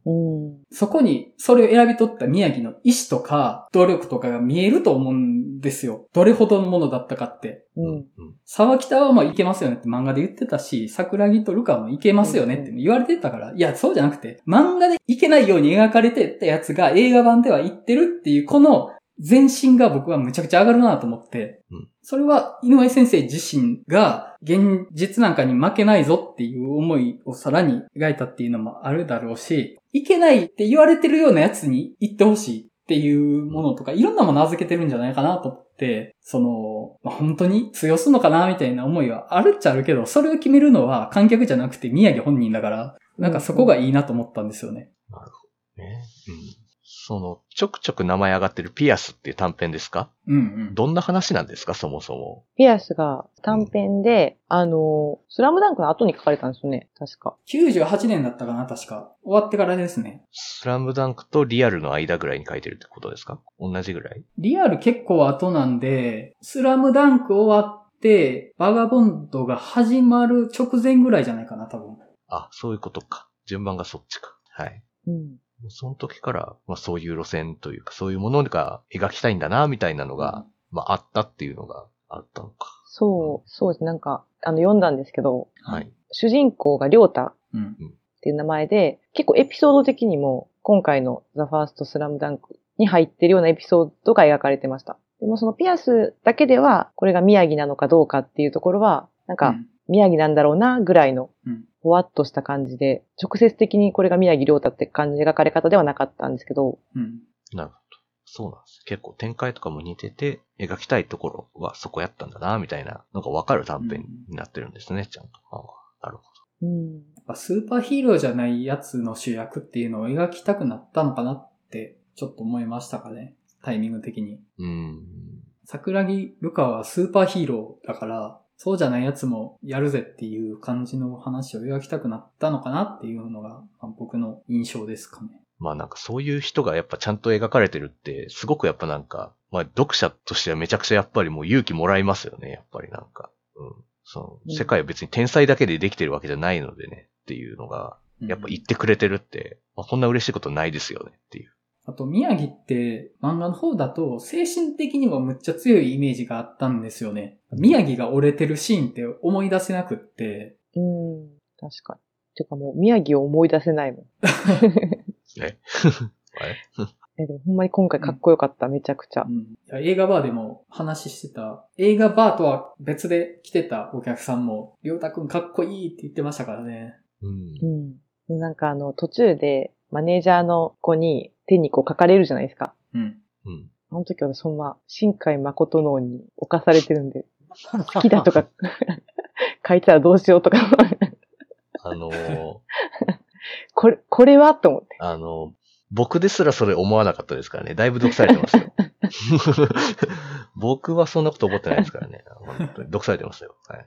うん、そこに、それを選び取った宮城の意志とか、努力とかが見えると思うんですよ。どれほどのものだったかって。うん、沢北はまあいけますよねって漫画で言ってたし、桜木とルカもいけますよねって言われてたから、いや、そうじゃなくて、漫画でいけないように描かれてたやつが映画版では言ってるっていう、この全身が僕はむちゃくちゃ上がるなと思って、うん、それは井上先生自身が現実なんかに負けないぞっていう思いをさらに描いたっていうのもあるだろうし、いけないって言われてるようなやつに言ってほしいっていうものとか、いろんなもの預けてるんじゃないかなと思って、その、まあ、本当に通用するのかなみたいな思いはあるっちゃあるけど、それを決めるのは観客じゃなくて宮城本人だから、なんかそこがいいなと思ったんですよね。なるほどね。うんその、ちょくちょく名前上がってるピアスっていう短編ですか？うんうん。どんな話なんですか、そもそも。ピアスが短編で、うん、あの、スラムダンクの後に書かれたんですよね、確か。98年だったかな、確か。終わってからですね。スラムダンクとリアルの間ぐらいに書いてるってことですか？同じぐらい？リアル結構後なんで、スラムダンク終わって、バガボンドが始まる直前ぐらいじゃないかな、多分。あ、そういうことか。順番がそっちか。はい。うん。その時から、まあそういう路線というか、そういうものが描きたいんだな、みたいなのが、うん、まああったっていうのがあったのか。そう、そうですね。なんか、あの、読んだんですけど、はい。主人公がりょうたっていう名前で、うん、結構エピソード的にも、今回のザ・ファースト・スラムダンクに入ってるようなエピソードが描かれてました。でもそのピアスだけでは、これが宮城なのかどうかっていうところは、なんか、宮城なんだろうな、ぐらいのほわっとした感じで、直接的にこれが宮城亮太って感じ描かれ方ではなかったんですけど。うん。なるほど。そうなんです。結構展開とかも似てて、描きたいところはそこやったんだな、みたいなのがわかる短編になってるんですね、うん、ちゃんと。あなるほど。うん。スーパーヒーローじゃないやつの主役っていうのを描きたくなったのかなって、ちょっと思いましたかね。タイミング的に。うん。桜木ルカはスーパーヒーローだから、そうじゃないやつもやるぜっていう感じの話を描きたくなったのかなっていうのが僕の印象ですかね。まあなんかそういう人がやっぱちゃんと描かれてるって、すごくやっぱなんか、まあ読者としてはめちゃくちゃやっぱりもう勇気もらいますよね、やっぱりなんか。うん。その、世界は別に天才だけでできてるわけじゃないのでね、っていうのが、やっぱ言ってくれてるって、まあ、こんな嬉しいことないですよねっていう。あと、宮城って漫画の方だと精神的にもむっちゃ強いイメージがあったんですよね。宮城が折れてるシーンって思い出せなくって。うん、確かに。てかもう宮城を思い出せないもん。え？えでもほんまに今回かっこよかった、うん、めちゃくちゃ、うん、映画バーでも話してた、映画バーとは別で来てたお客さんも、りょうたくんかっこいいって言ってましたからね。うん。うん。なんかあの、途中でマネージャーの子に手にこう書かれるじゃないですか。うん。うん。あの時はそんな、新海誠脳に侵されてるんで、好きだとか 書いてたらどうしようとかあのー、これ、これはと思って。あのー、僕ですらそれ思わなかったですからね。だいぶ毒されてますよ。僕はそんなこと思ってないですからね。本当に毒されてますよ。はい。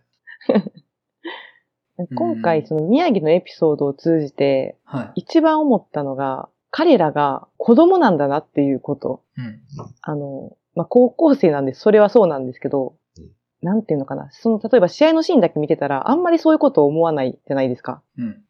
今回、その宮城のエピソードを通じて、一番思ったのが、彼らが子供なんだなっていうこと。うん、あの、まあ、高校生なんで、それはそうなんですけど、うん、なんていうのかな。その、例えば試合のシーンだけ見てたら、あんまりそういうことを思わないじゃないですか。うん。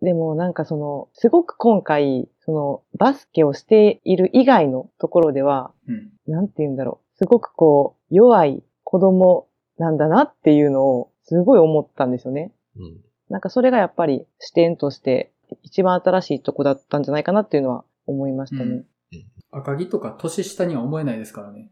でもなんかその、すごく今回、その、バスケをしている以外のところでは、うん、なんて言うんだろう。すごくこう、弱い子供なんだなっていうのを、すごい思ったんですよね。うん。なんかそれがやっぱり視点として一番新しいとこだったんじゃないかなっていうのは思いましたね。うん、赤木とか年下には思えないですからね。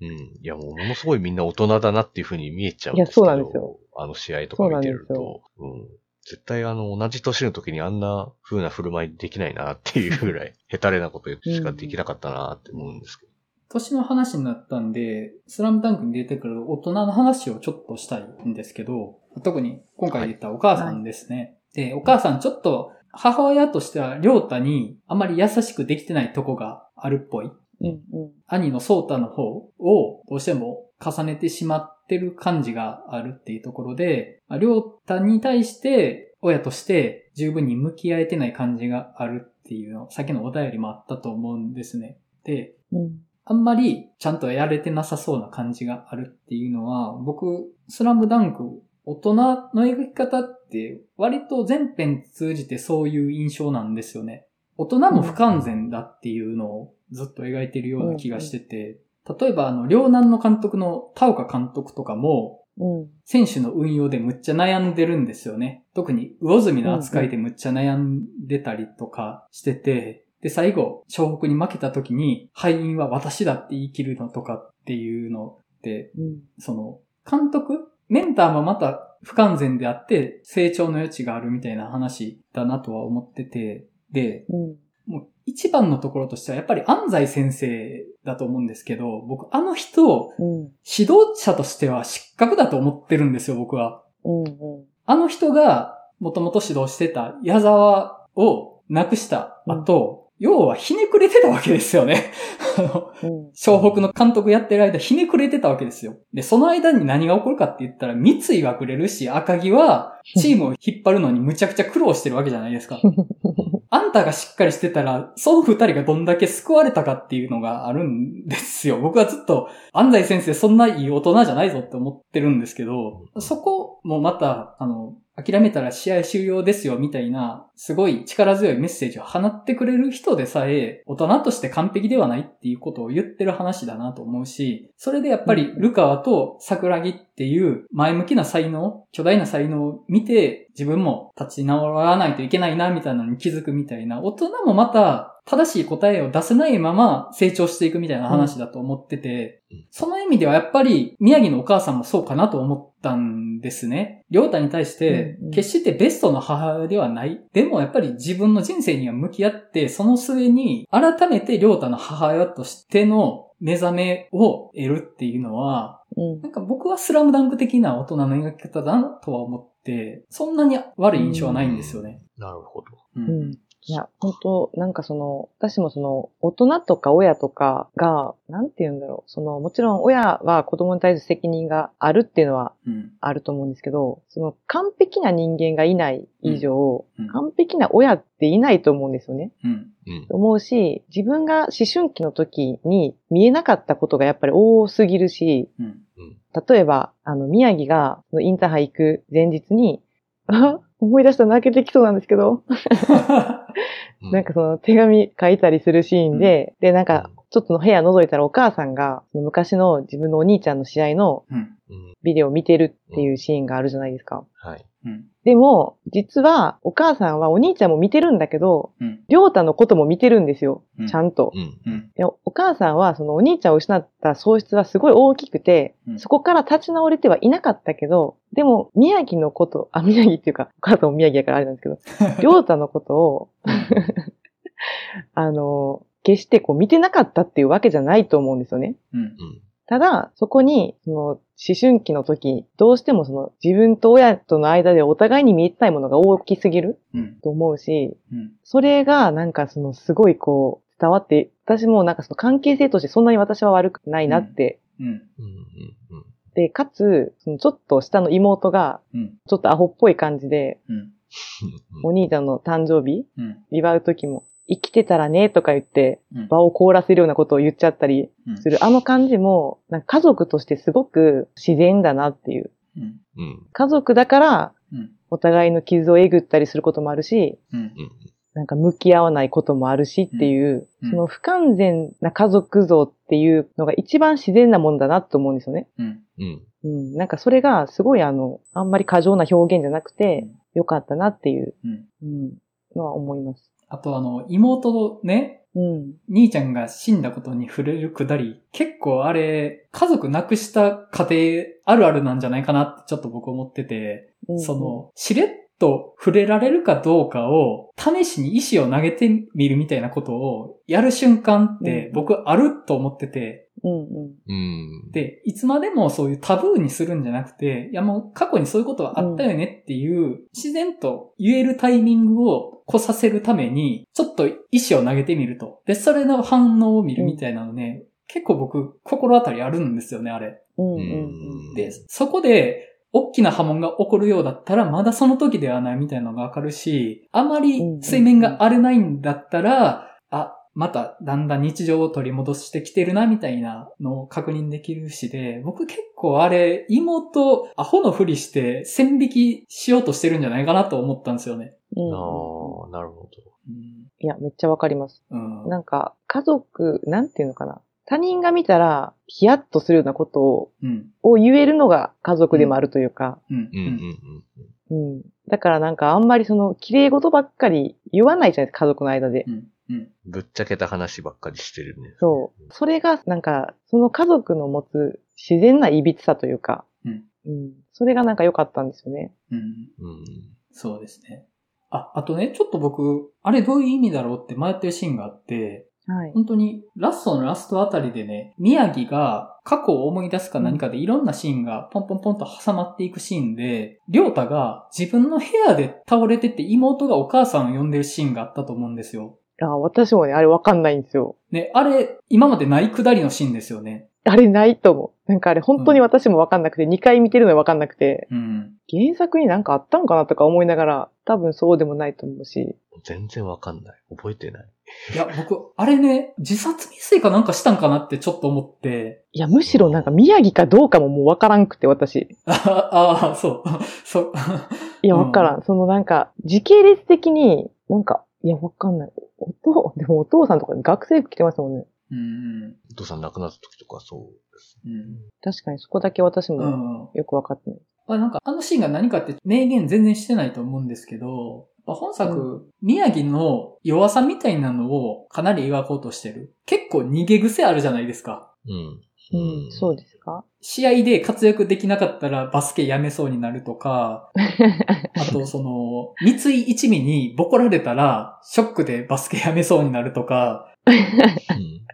うん。いや、もうものすごいみんな大人だなっていう風に見えちゃうんですけど。いやそうなんですよ。あの試合とか見てると。うん。絶対あの、同じ年の時にあんな風な振る舞いできないなっていうぐらい、ヘタレなことしかできなかったなって思うんですけど。年の話になったんで、スラムダンクに出てくる大人の話をちょっとしたいんですけど、特に今回言ったお母さんですね。はい、で、お母さんちょっと母親としてはりょうたにあまり優しくできてないとこがあるっぽい。うんうん、兄のソータの方をどうしても重ねてしまってる感じがあるっていうところで、りょうたに対して親として十分に向き合えてない感じがあるっていうの、さっきのお便りもあったと思うんですね。で、うん、あんまりちゃんとやれてなさそうな感じがあるっていうのは、僕、スラムダンク、大人の描き方って割と全編通じてそういう印象なんですよね。大人も不完全だっていうのをずっと描いてるような気がしてて、例えばあの、両南の監督の田岡監督とかも、選手の運用でむっちゃ悩んでるんですよね。特に魚住の扱いでむっちゃ悩んでたりとかしてて、で、最後、湘北に負けた時に、敗因は私だって言い切るのとかっていうのって、うん、その、監督メンターもまた不完全であって成長の余地があるみたいな話だなとは思ってて、で、うん。もう一番のところとしてはやっぱり安西先生だと思うんですけど、僕あの人、うん、指導者としては失格だと思ってるんですよ、僕は。うんうん、あの人がもともと指導してた矢沢を亡くした後、うん要はひねくれてたわけですよね。湘北の監督やってる間ひねくれてたわけですよ。で、その間に何が起こるかって言ったら、三井がくれるし、赤木はチームを引っ張るのにむちゃくちゃ苦労してるわけじゃないですか。あんたがしっかりしてたら、その二人がどんだけ救われたかっていうのがあるんですよ。僕はずっと、安西先生そんないい大人じゃないぞって思ってるんですけど、そこもまた、あの、諦めたら試合終了ですよみたいな、すごい力強いメッセージを放ってくれる人でさえ、大人として完璧ではないっていうことを言ってる話だなと思うし、それでやっぱりルカワと桜木っていう前向きな才能、巨大な才能を見て、自分も立ち直らないといけないなみたいなのに気づくみたいな、大人もまた正しい答えを出せないまま成長していくみたいな話だと思ってて、うん、その意味ではやっぱり宮城のお母さんもそうかなと思ったんですね。りょうたに対して、決してベストの母親ではない。でもやっぱり自分の人生には向き合って、その末に改めてりょうたの母親としての目覚めを得るっていうのは、うん、なんか僕はスラムダンク的な大人の描き方だなとは思って、そんなに悪い印象はないんですよね。なるほど。うんいや、本当なんかその、私もその、大人とか親とかが、なんて言うんだろう。その、もちろん親は子供に対する責任があるっていうのは、あると思うんですけど、うん、その、完璧な人間がいない以上、うんうん、完璧な親っていないと思うんですよね。うん。思うし、自分が思春期の時に見えなかったことがやっぱり多すぎるし、例えば、あの、宮城がインターハイ行く前日に、あ 思い出したら泣けてきそうなんですけど。なんかその手紙書いたりするシーンで、で、なんか、ちょっとの部屋覗いたらお母さんが、昔の自分のお兄ちゃんの試合のビデオを見てるっていうシーンがあるじゃないですか。はい。でも、実は、お母さんはお兄ちゃんも見てるんだけど、りょうたのことも見てるんですよ。ちゃんと、お母さんは、そのお兄ちゃんを失った喪失はすごい大きくて、そこから立ち直れてはいなかったけど、でも、宮城のこと、あ、宮城っていうか、お母さんも宮城やからあれなんですけど、りょうたのことを あの、決してこう見てなかったっていうわけじゃないと思うんですよね。うん、ただ、そこに、その、思春期の時、どうしてもその、自分と親との間でお互いに見えたいものが大きすぎる、と思うし、うん、それがなんかその、すごいこう、伝わって、私もなんかその関係性としてそんなに私は悪くないなって、で、かつ、そのちょっと下の妹が、ちょっとアホっぽい感じで、お兄ちゃんの誕生日、祝う時も、生きてたらねとか言って、場を凍らせるようなことを言っちゃったりする、うん、あの感じも、なんか家族としてすごく自然だなっていう。うん、家族だから、お互いの傷をえぐったりすることもあるし、なんか向き合わないこともあるしっていう、その不完全な家族像っていうのが一番自然なもんだなと思うんですよね。うん。うん、なんかそれがすごいあの、あんまり過剰な表現じゃなくて、よかったなっていう、うん、のは思います。あとあの、妹のね、うん。兄ちゃんが死んだことに触れるくだり、結構あれ、家族亡くした家庭あるあるなんじゃないかなってちょっと僕思ってて、うん、その、しれっと触れられるかどうかを、試しに石を投げてみるみたいなことをやる瞬間って僕あると思ってて、うんうん、で、いつまでもそういうタブーにするんじゃなくて、いやもう過去にそういうことはあったよねっていう、自然と言えるタイミングを来させるために、ちょっと石を投げてみると。で、それの反応を見るみたいなのね、結構僕、心当たりあるんですよね、あれ。うん。うん、で、そこで、大きな波紋が起こるようだったら、まだその時ではないみたいなのがわかるし、あまり水面が荒れないんだったら、あ、まただんだん日常を取り戻してきてるなみたいなのを確認できるしで、僕結構あれ、妹、アホのふりして線引きしようとしてるんじゃないかなと思ったんですよね。うん、ああ、なるほど。いや、めっちゃわかります。うん、なんか、家族、なんていうのかな。他人が見たら、ヒヤッとするようなことを、うん、を言えるのが家族でもあるというか。うん。うん。だからなんかあんまりその、綺麗事ばっかり言わないじゃないですか、家族の間で。うん。うん、ぶっちゃけた話ばっかりしてるね。そう。それが、なんか、その家族の持つ自然な歪さというか。うん。うん。それがなんか良かったんですよね。うん。うん。そうですね。あ、あとね、ちょっと僕、あれどういう意味だろうって迷ってるシーンがあって、はい。本当に、ラストのラストあたりでね、宮城が過去を思い出すか何かでいろんなシーンがポンポンポンと挟まっていくシーンで、りょうたが自分の部屋で倒れてて妹がお母さんを呼んでるシーンがあったと思うんですよ。あ、私もね、あれわかんないんですよ。ね、あれ、今までないくだりのシーンですよね。あれないと思う。なんかあれ本当に私もわかんなくて、うん、2回見てるのわかんなくて、うん、原作になんかあったんかなとか思いながら、多分そうでもないと思うし。全然わかんない。覚えてない。いや、僕、あれね、自殺未遂かなんかしたんかなってちょっと思って。いや、むしろなんか宮城かどうかももうわからんくて、私。ああ、そう。そう。いや、わからんうん、そのなんか、時系列的に、なんか、いや、わかんない。お父、でもお父さんとか学生服着てますもんね。うん。お父さん亡くなった時とかそうです。うん。確かにそこだけ私もよくわかってない。うん、あなんか、あのシーンが何かって明言全然してないと思うんですけど、本作、うん、宮城の弱さみたいなのをかなり描こうとしてる。結構逃げ癖あるじゃないですか。うん。うん、そうですか？試合で活躍できなかったらバスケやめそうになるとか、あとその、三井一味にボコられたらショックでバスケやめそうになるとか、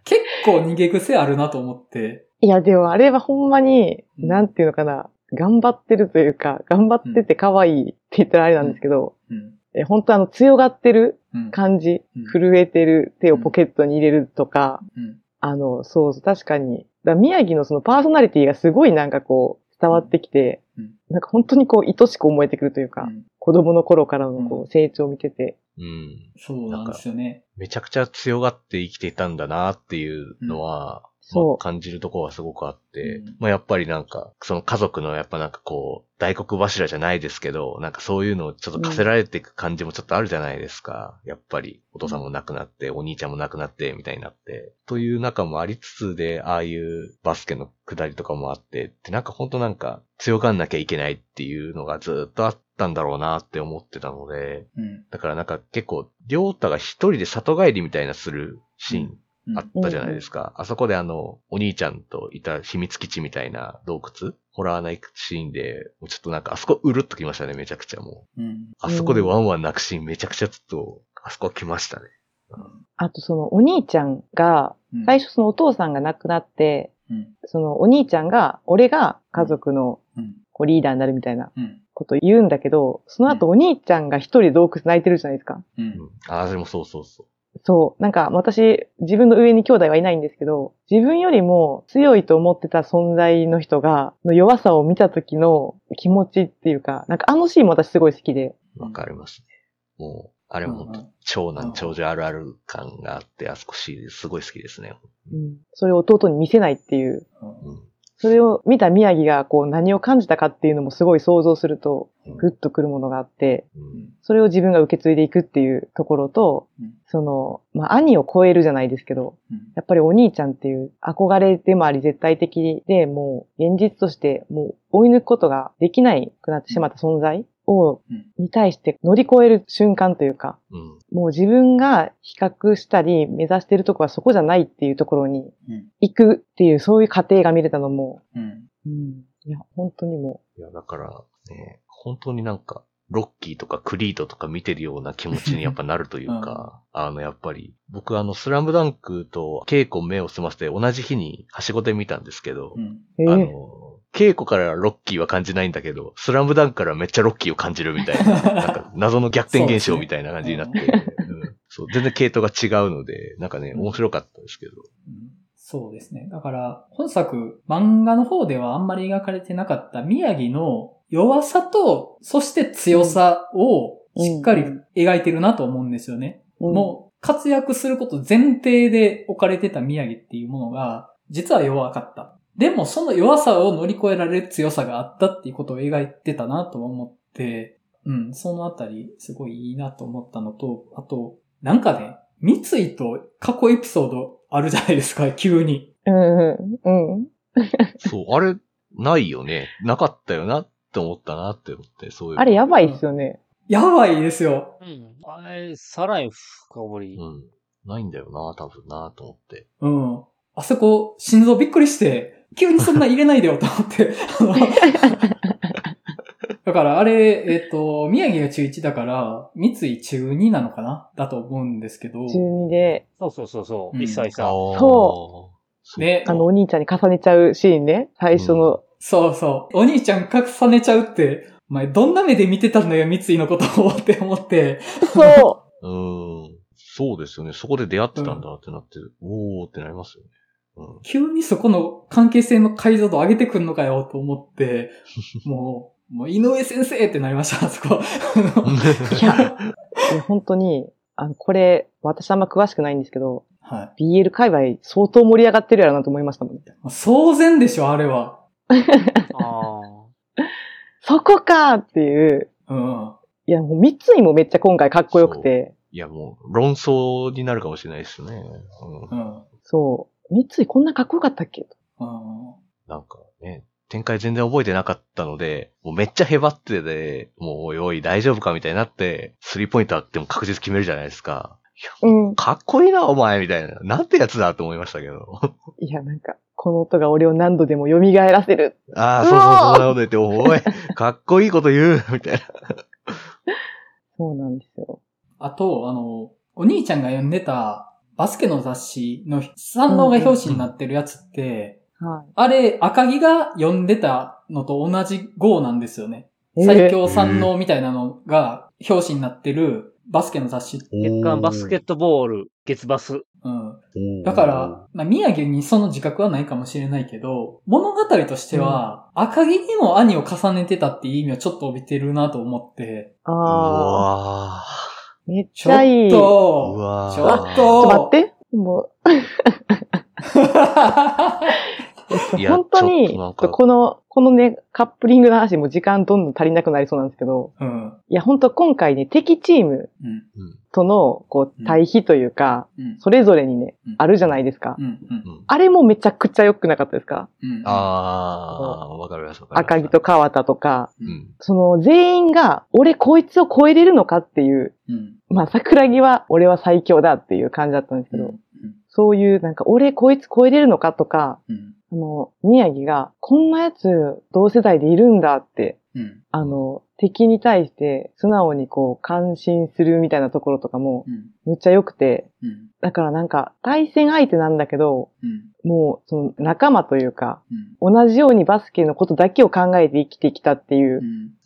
結構逃げ癖あるなと思って。いや、でもあれはほんまに、なんていうのかな、頑張ってるというか、頑張ってて可愛いって言ったらあれなんですけど、うん、え本当あの強がってる感じ、うん、震えてる手をポケットに入れるとか、うん、あの、そうそう、確かに、だ宮城のそのパーソナリティがすごいなんかこう、伝わってきて、なんか本当にこう、愛しく思えてくるというか、子供の頃からのこう成長を見てて。うん。そうなんですよね。めちゃくちゃ強がって生きていたんだなっていうのは、そう、感じるところはすごくあって、うん、まあやっぱりなんか、その家族のやっぱなんかこう、大黒柱じゃないですけど、なんかそういうのをちょっと課せられていく感じもちょっとあるじゃないですか。うん、やっぱり、お父さんも亡くなって、お兄ちゃんも亡くなって、みたいになって。という中もありつつで、ああいうバスケの下りとかもあって、ってなんかほんとなんか、強がんなきゃいけないっていうのがずっとあったんだろうなって思ってたので、うん、だからなんか結構、りょうたが一人で里帰りみたいなするシーンあったじゃないですか。あそこであの、お兄ちゃんといた秘密基地みたいな洞窟ホラーナイクシーンで、もうちょっとなんかあそこうるっときましたね、めちゃくちゃもう。うん、あそこでワンワン泣くシーンめちゃくちゃちょっと、あそこ来ましたね。うん、あとそのお兄ちゃんが、最初そのお父さんが亡くなって、うん、そのお兄ちゃんが、俺が家族のこうリーダーになるみたいなこと言うんだけど、その後お兄ちゃんが一人洞窟泣いてるじゃないですか。うん。ああ、でもそうそうそう。そう。なんか私、自分の上に兄弟はいないんですけど、自分よりも強いと思ってた存在の人が、の弱さを見た時の気持ちっていうか、なんかあのシーンも私すごい好きで。わかりますね。もう、あれも本当、長男長女あるある感があって、あそこシーンすごい好きですね。うん。それを弟に見せないっていう。うんそれを見た宮城がこう何を感じたかっていうのもすごい想像すると、グッとくるものがあって、それを自分が受け継いでいくっていうところと、その、まあ、兄を超えるじゃないですけど、やっぱりお兄ちゃんっていう憧れでもあり絶対的で、もう現実としてもう追い抜くことができないくなってしまった存在を、に対して乗り越える瞬間というか、うん、もう自分が比較したり目指してるとこはそこじゃないっていうところに行くっていう、そういう過程が見れたのも、うん、うん、いや、本当にもう。いや、だからね、本当になんか、ロッキーとかクリードとか見てるような気持ちにやっぱなるというか、うん、あの、やっぱり、僕あの、スラムダンクと稽古目を澄ませて同じ日にはしごで見たんですけど、うん、あの、稽古からロッキーは感じないんだけど、スラムダンクからめっちゃロッキーを感じるみたいな、なんか謎の逆転現象みたいな感じになって、そう、全然系統が違うので、なんかね、面白かったですけど。そうですね。だから、本作、漫画の方ではあんまり描かれてなかった宮城の弱さと、そして強さをしっかり描いてるなと思うんですよね。うん、もう、活躍すること前提で置かれてた宮城っていうものが、実は弱かった。でもその弱さを乗り越えられる強さがあったっていうことを描いてたなと思って、うん、そのあたりすごいいいなと思ったのと、あと、なんかね、三井と過去エピソードあるじゃないですか、急に。うん、うん。そう、あれ、ないよね。なかったよなって思ったなって思って、そういう。あれやばいっすよね。やばいですよ。うん。あれ、さらに深掘り。うん。ないんだよな、多分な、と思って。うん。あそこ、心臓びっくりして、急にそんな入れないでよと思って。だからあれ、えっ、ー、と、宮城が中1だから、三井中2なのかなだと思うんですけど。中2で。そうそうそうそう、うん、1歳差。そう。ね。あの、お兄ちゃんに重ねちゃうシーンね。最初の。うん、そうそう。お兄ちゃん重ねちゃうって、お前どんな目で見てたのよ、三井のことをって思って。そう。うん。そうですよね。そこで出会ってたんだってなって、うん、おーってなりますよね。急にそこの関係性の解像度上げてくんのかよと思って、もう、もう井上先生ってなりました、あそこ。いや、本当に、あの、これ、私あんま詳しくないんですけど、はい。BL 界隈相当盛り上がってるやろなと思いましたもん。当然でしょ、あれは。あそこかっていう。うん。いや、もう三井もめっちゃ今回かっこよくて。いや、もう論争になるかもしれないですね。うん。うん、そう。三井こんなかっこよかったっけ？なんかね、展開全然覚えてなかったので、もうめっちゃへばってて、もうおいおい大丈夫かみたいになって、スリーポイントあっても確実決めるじゃないですか。うん。かっこいいな、お前、みたいな。なんてやつだと思いましたけど。いや、なんか、この音が俺を何度でも蘇らせる。ああ、そうそう、そんなこと言って、おい、かっこいいこと言う、みたいな。そうなんですよ。あと、あの、お兄ちゃんが読んでた、バスケの雑誌の三能が表紙になってるやつって、はい、あれ、赤木が読んでたのと同じ号なんですよね。最強三能みたいなのが表紙になってるバスケの雑誌。月刊バスケットボール、月バス。うん。だから、まあ、宮城にその自覚はないかもしれないけど、物語としては、うん、赤木にも兄を重ねてたっていう意味はちょっと帯びてるなと思って。ああ。めっちゃいい。ちょっとちょっとちょっと待って。もう。本当に、この、このね、カップリングの話も時間どんどん足りなくなりそうなんですけど、うん、いや、本当今回ね、敵チームとの、こう、対比というか、うん、それぞれにね、うん、あるじゃないですか、あれもめちゃくちゃ良くなかったですか、ああ、わかります赤木と川田とか、その全員が、俺こいつを超えれるのかっていう、まあ、桜木は俺は最強だっていう感じだったんですけど、そういう、なんか、俺こいつ超えれるのかとか、あの、宮城が、こんなやつ同世代でいるんだって、うん、あの、敵に対して素直にこう感心するみたいなところとかも、むっちゃ良くて、うん、だからなんか対戦相手なんだけど、うん、もうその仲間というか、同じようにバスケのことだけを考えて生きてきたっていう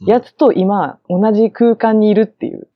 やつと今同じ空間にいるっていう、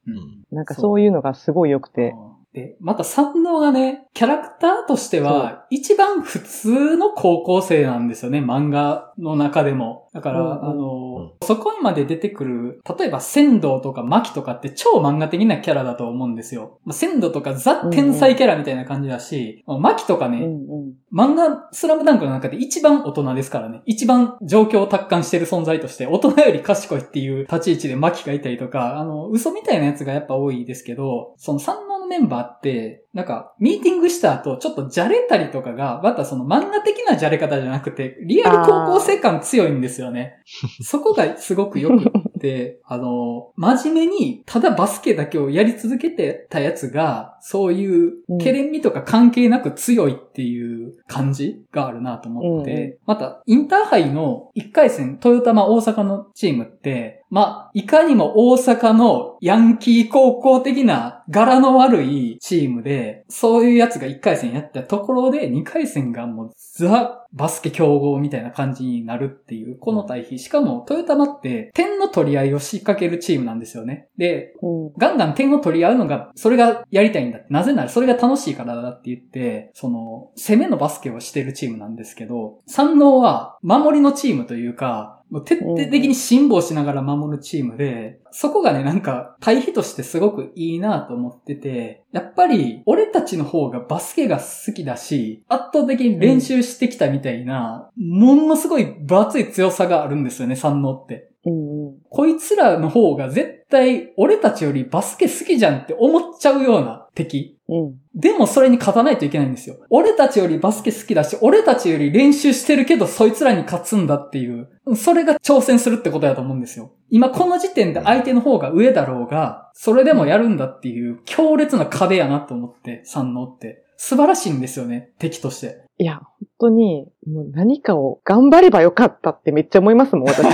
なんかそう。いうのがすごい良くて、で、また三能がね、キャラクターとしては、一番普通の高校生なんですよね、漫画の中でも。だから、うん、あの、そこまで出てくる、例えば仙道とか牧とかって超漫画的なキャラだと思うんですよ。まあ、仙道とかザ天才キャラみたいな感じだし、うんうん、牧とかね、うんうん、漫画スラムダンクの中で一番大人ですからね。一番状況を達観してる存在として、大人より賢いっていう立ち位置で牧がいたりとか、あの、嘘みたいなやつがやっぱ多いですけど、その三能のメンバーって、なんか、ミーティングした後、ちょっとじゃれたりとかが、またその漫画的なじゃれ方じゃなくて、リアル高校生感強いんですよね。そこがすごくよくっって、あの、真面目にただバスケだけをやり続けてたやつが、そういううん。ケレン味とか関係なく強いっていう感じがあるなと思って、うんうまた、インターハイの1回戦、トヨタマ大阪のチームって、まあ、いかにも大阪のヤンキー高校的な柄の悪いチームで、そういうやつが1回戦やったところで、2回戦がもうザ・バスケ競合みたいな感じになるっていう、この対比。しかも、トヨタマって点の取り合いを仕掛けるチームなんですよね。で、うん。ガンガン点を取り合うのが、それがやりたいんだって。なぜならそれが楽しいからだって言って、その、攻めのバスケをしてるチームなんですけど、山王は守りのチームというか、もう徹底的に辛抱しながら守るチームで、そこがね、なんか、対比としてすごくいいなと思ってて、やっぱり、俺たちの方がバスケが好きだし、圧倒的に練習してきたみたいな、ものすごい分厚い強さがあるんですよね、山王って。うんうん。こいつらの方が絶対俺たちよりバスケ好きじゃんって思っちゃうような敵。うん。でもそれに勝たないといけないんですよ。俺たちよりバスケ好きだし、俺たちより練習してるけどそいつらに勝つんだっていう、それが挑戦するってことだと思うんですよ。今この時点で相手の方が上だろうが、それでもやるんだっていう強烈な壁やなと思って、三能って。素晴らしいんですよね、敵として。いや、本当に、もう何かを頑張ればよかったってめっちゃ思いますもん、私。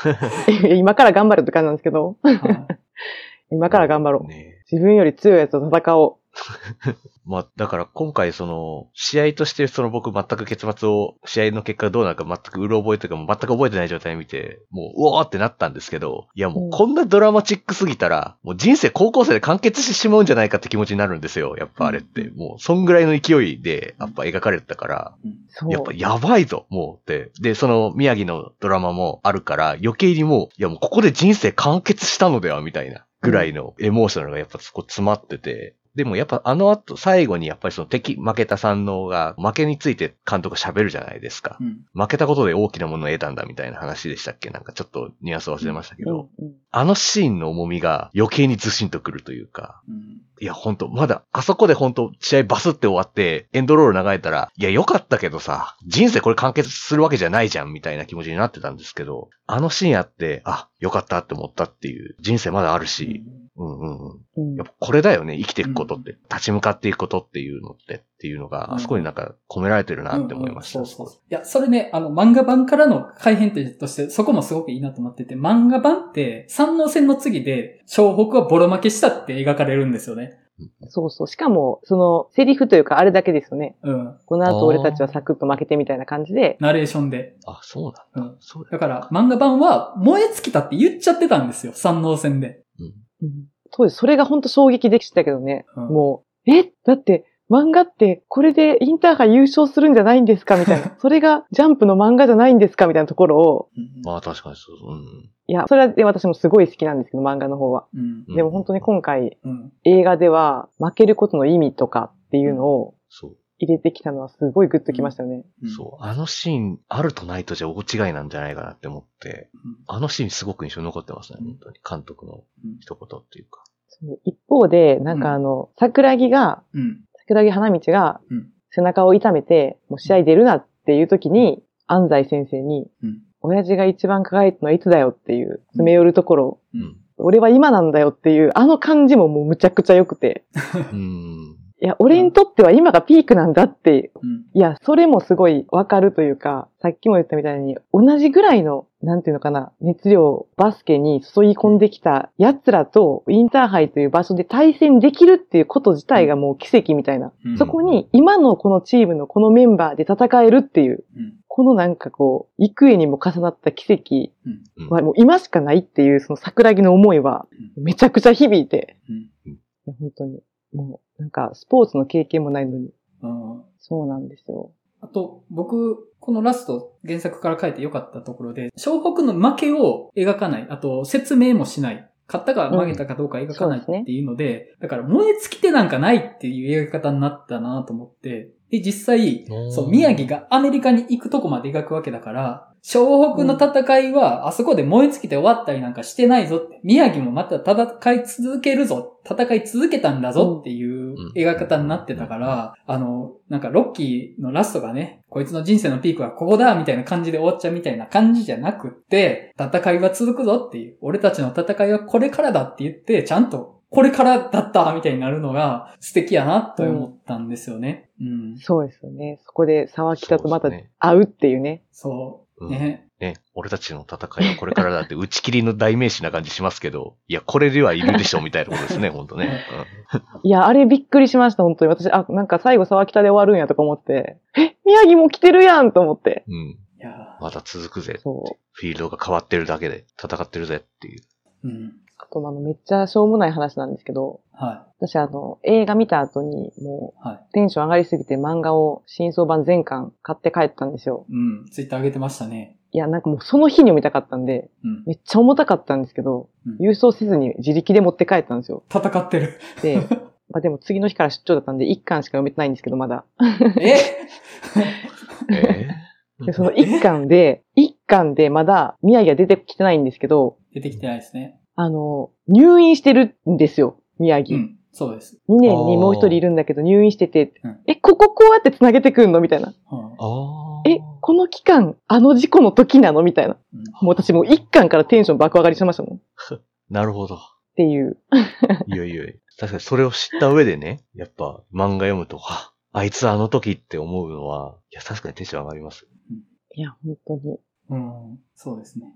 今から頑張るって感じなんですけど、今から頑張ろう。ね自分より強いやつと戦お まあ、だから今回その、試合としてその僕全く結末を、試合の結果がどうなるか全くうろ覚えというかもう全く覚えてない状態で見て、もう、うおーってなったんですけど、いやもうこんなドラマチックすぎたら、もう人生高校生で完結してしまうんじゃないかって気持ちになるんですよ。やっぱあれって。うんもう、そんぐらいの勢いで、やっぱ描かれてたから。やっぱやばいぞ、もうって。で、その宮城のドラマもあるから、余計にもう、いやもうここで人生完結したのではみたいなぐらいのエモーショナルがやっぱそこ詰まってて。でもやっぱあの後、最後にやっぱりその敵、負けた三能が、負けについて監督が喋るじゃないですか。う。ん。負けたことで大きなものを得たんだみたいな話でしたっけ？なんかちょっとニュアンス忘れましたけど、うんうん。あのシーンの重みが余計にずしんとくるというか、うんいや、ほんと、まだ、あそこでほんと、試合バスって終わって、エンドロール流れたら、いや、よかったけどさ、人生これ完結するわけじゃないじゃん、みたいな気持ちになってたんですけど、あのシーンあって、あ、よかったって思ったっていう、人生まだあるし、うんうんうん。うんやっぱこれだよね、生きていくことって、立ち向かっていくことっていうのって、っていうのが、うんあそこになんか込められてるなって思いました。うんうんそうそうそう。いや、それね、あの、漫画版からの改変点として、そこもすごくいいなと思ってて、漫画版って、三能戦の次で、湘北はボロ負けしたって描かれるんですよね。そうそう。しかも、その、セリフというかあれだけですよね。うん。この後俺たちはサクッと負けてみたいな感じで、ナレーションで。あ、そうなんだ。うん。そうだ。だから、漫画版は、燃え尽きたって言っちゃってたんですよ。三能戦で。うん。うん当時それが本当衝撃でしたけどね。うんもう、え？だって、漫画ってこれでインターハイ優勝するんじゃないんですか？みたいな。それがジャンプの漫画じゃないんですか？みたいなところを、うんまあ確かにそうそう。うん。いや、それはで私もすごい好きなんですけど、漫画の方は。うん。うんでも本当に今回うん。映画では負けることの意味とかっていうのをそう。入れてきたのはすごいグッときましたね。うんそう。あのシーン、あるとないとじゃ大違いなんじゃないかなって思って、うんあのシーンすごく印象に残ってますね、うん本当に。監督のうん一言っていうか。そう一方で、なんかあの、桜木が、うん。桜木花道がうん。背中を痛めて、もう試合出るなっていう時に、安西先生に、うん。親父が一番輝いたのはいつだよっていう、詰め寄るところ、う。うんん。俺は今なんだよっていう、あの感じももうむちゃくちゃ良くて、うん。いや、俺にとっては今がピークなんだって、うん。いや、それもすごいわかるというか、さっきも言ったみたいに、同じぐらいの、なんていうのかな、熱量、バスケに注ぎ込んできた奴らと、インターハイという場所で対戦できるっていうこと自体がもう奇跡みたいな。うんそこに、今のこのチームのこのメンバーで戦えるっていう、うん。このなんかこう、幾重にも重なった奇跡うん。はもう今しかないっていう、その桜木の思いは、めちゃくちゃ響いて、本当に、もう、なんか、スポーツの経験もないのに、うん。そうなんですよ。あと、僕、このラスト、原作から書いてよかったところで、湘北の負けを描かない。あと、説明もしない。勝ったか負けたかどうか描かないっていうので、だから燃え尽きてなんかないっていう描き方になったなと思って、で、実際、そう、宮城がアメリカに行くとこまで描くわけだから、湘北の戦いは、あそこで燃え尽きて終わったりなんかしてないぞって、宮城もまた戦い続けるぞ、戦い続けたんだぞっていう描き方になってたから、あの、なんかロッキーのラストがね、こいつの人生のピークはここだみたいな感じで終わっちゃうみたいな感じじゃなくって、戦いは続くぞっていう、俺たちの戦いはこれからだって言って、ちゃんとこれからだったみたいになるのが素敵やなと思ったんですよね。うん。そうですよね。そこで沢北とまた会うっていうね。そう。ね。ね、俺たちの戦いはこれからだって 打ち切りの代名詞な感じしますけど、いや、これではいるでしょ、みたいなことですね、本当ね。うん、いや、あれびっくりしました、本当に。私、あ、なんか最後沢北で終わるんやとか思って、え、宮城も来てるやんと思って。うん。いやまだ続くぜ。そう。フィールドが変わってるだけで戦ってるぜっていう。うん。あと、あの、めっちゃしょうもない話なんですけど、はい。私、あの、映画見た後に、もう、はい、テンション上がりすぎて漫画を新装版全巻買って帰ったんですよ。うん。ツイッター上げてましたね。いや、なんかもうその日に読みたかったんで、うん、めっちゃ重たかったんですけど、うん、郵送せずに自力で持って帰ったんですよ。戦ってる。で、まあでも次の日から出張だったんで、1巻しか読めてないんですけど、まだ。え？え？でその1巻で、1巻でまだ宮城が出てきてないんですけど、出てきてないですね。あの、入院してるんですよ、宮城。うん、そうです。2年にもう一人いるんだけど入院してて、うん、え、こここうやって繋げてくんの？みたいな。え、この期間、あの事故の時なの？みたいな。うん、もう私もう1巻からテンション爆上がりしましたもん。なるほど。っていう。いやいや確かにそれを知った上でね、やっぱ漫画読むと、はあいつあの時って思うのは、いや、確かにテンション上がります。いや、本当に。うん、そうですね。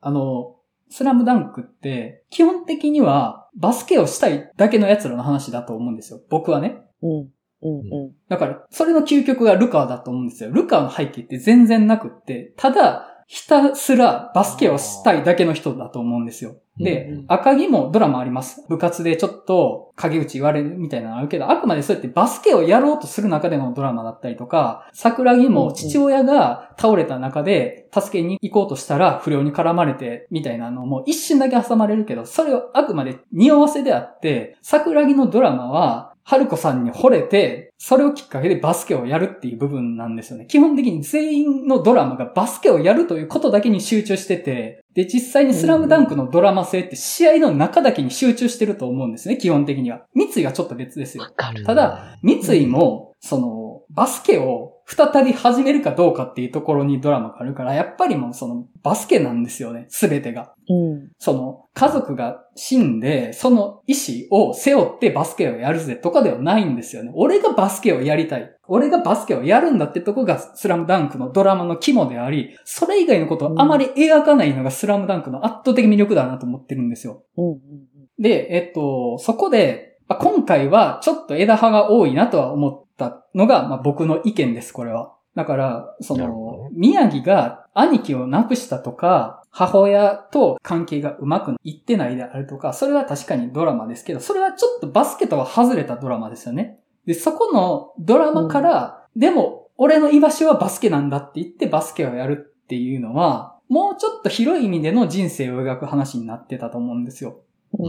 あの、スラムダンクって、基本的にはバスケをしたいだけの奴らの話だと思うんですよ。僕はね。うん。うんうん、だから、それの究極がルカーだと思うんですよ。ルカーの背景って全然なくって、ただ、ひたすらバスケをしたいだけの人だと思うんですよ。で、赤木もドラマあります。部活でちょっと影打ち言われるみたいなのあるけど、あくまでそうやってバスケをやろうとする中でのドラマだったりとか、桜木も父親が倒れた中で助けに行こうとしたら不良に絡まれてみたいなのも一瞬だけ挟まれるけど、それをあくまで匂わせであって、桜木のドラマは春子さんに惚れて、それをきっかけでバスケをやるっていう部分なんですよね。基本的に全員のドラマがバスケをやるということだけに集中してて、で、実際にスラムダンクのドラマ性って試合の中だけに集中してると思うんですね、基本的には。三井はちょっと別ですよ。ただ、三井も、その、バスケを再び始めるかどうかっていうところにドラマがあるから、やっぱりもうそのバスケなんですよね、すべてが。うん。その家族が死んで、その意思を背負ってバスケをやるぜとかではないんですよね。俺がバスケをやりたい。俺がバスケをやるんだってとこがスラムダンクのドラマの肝であり、それ以外のことをあまり描かないのがスラムダンクの圧倒的魅力だなと思ってるんですよ。うん、で、えっと、そこで、今回はちょっと枝葉が多いなとは思ったのが、まあ、僕の意見です、これは。だから、その、宮城が兄貴を亡くしたとか、母親と関係がうまくいってないであるとか、それは確かにドラマですけど、それはちょっとバスケとは外れたドラマですよね。で、そこのドラマから、うん、でも、俺の居場所はバスケなんだって言ってバスケをやるっていうのは、もうちょっと広い意味での人生を描く話になってたと思うんですよ。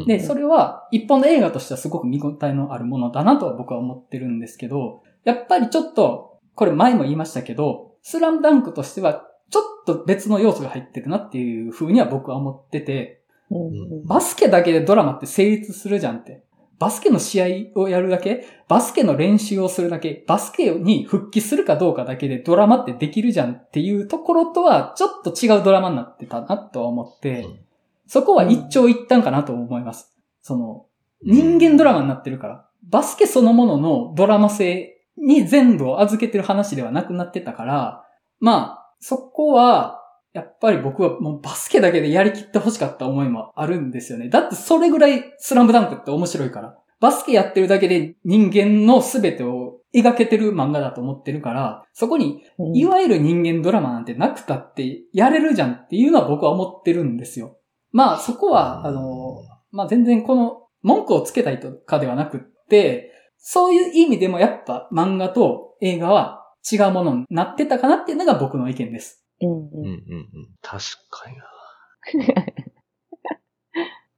で、それは一本の映画としてはすごく見応えのあるものだなとは僕は思ってるんですけど、やっぱりちょっとこれ前も言いましたけど、スラムダンクとしてはちょっと別の要素が入ってるなっていう風には僕は思ってて、バスケだけでドラマって成立するじゃんって。バスケの試合をやるだけ、バスケの練習をするだけ、バスケに復帰するかどうかだけでドラマってできるじゃんっていうところとはちょっと違うドラマになってたなとは思って、そこは一長一短かなと思います。その、人間ドラマになってるから。バスケそのもののドラマ性に全部を預けてる話ではなくなってたから、まあ、そこは、やっぱり僕はもうバスケだけでやりきって欲しかった思いもあるんですよね。だってそれぐらいスラムダンクって面白いから。バスケやってるだけで人間の全てを描けてる漫画だと思ってるから、そこに、いわゆる人間ドラマなんてなくたってやれるじゃんっていうのは僕は思ってるんですよ。まあそこは、あの、まあ全然この文句をつけたいとかではなくって、そういう意味でもやっぱ漫画と映画は違うものになってたかなっていうのが僕の意見です。うんうん。うんうんうん。確かにな。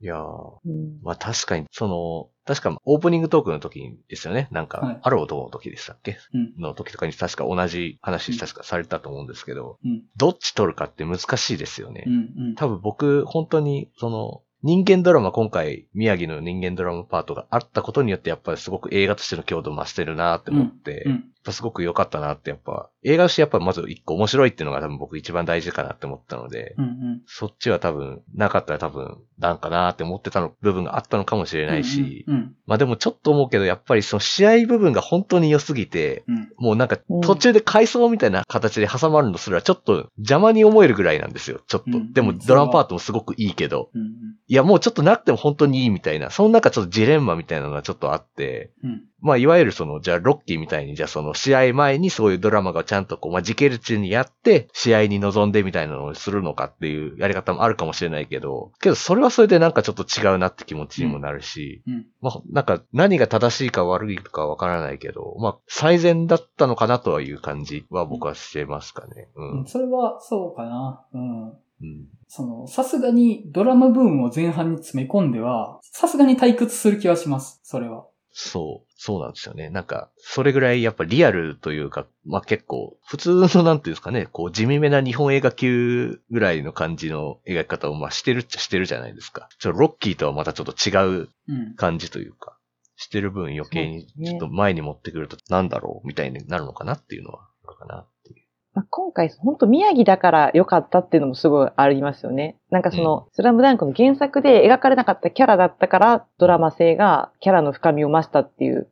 いやー、うん、まあ確かに、その、確かオープニングトークの時にですよね。なんか、はい、ある男の時でしたっけ、うん、の時とかに確か同じ話確かされたと思うんですけど、うん、どっち取るかって難しいですよね。うんうん、多分僕、本当に、その、人間ドラマ今回、宮城の人間ドラマパートがあったことによってやっぱりすごく映画としての強度を増してるなって思って、うん。うん、ぱすごく良かったなって、やっぱ、映画としてやっぱまず一個面白いっていうのが多分僕一番大事かなって思ったので、うんうん、そっちは多分、なかったら多分、なんかなって思ってたの部分があったのかもしれないし、うんうん。うん、まあでもちょっと思うけど、やっぱりその試合部分が本当に良すぎて、うん、もうなんか途中で回想みたいな形で挟まるのすらちょっと邪魔に思えるぐらいなんですよ、ちょっと。うんうん、でもドラマパートもすごくいいけど、うんうん、いやもうちょっとなくても本当にいいみたいな、その中ちょっとジレンマみたいなのがちょっとあって、うんまあ、いわゆるその、じゃあ、ロッキーみたいに、じゃあ、その、試合前にそういうドラマがちゃんとこう、まあ、時系列にやって、試合に臨んでみたいなのをするのかっていうやり方もあるかもしれないけど、けど、それはそれでなんかちょっと違うなって気持ちにもなるし、うんうん、まあ、なんか、何が正しいか悪いかわからないけど、まあ、最善だったのかなとはいう感じは僕はしてますかね。うん。それは、そうかな。うん。うん、その、さすがにドラマ部分を前半に詰め込んでは、さすがに退屈する気はします。それは。そう。そうなんですよね。なんか、それぐらいやっぱリアルというか、まあ、結構、普通のなんていうんですかね、こう、地味めな日本映画級ぐらいの感じの描き方を、まあ、してるっちゃしてるじゃないですか。ちょ、ロッキーとはまたちょっと違う感じというか、うん、してる分余計にちょっと前に持ってくると、なんだろうみたいになるのかなっていうのは、あるかな。まあ、今回、本当宮城だから良かったっていうのもすごいありますよね。なんかその、スラムダンクの原作で描かれなかったキャラだったから、ドラマ性がキャラの深みを増したっていう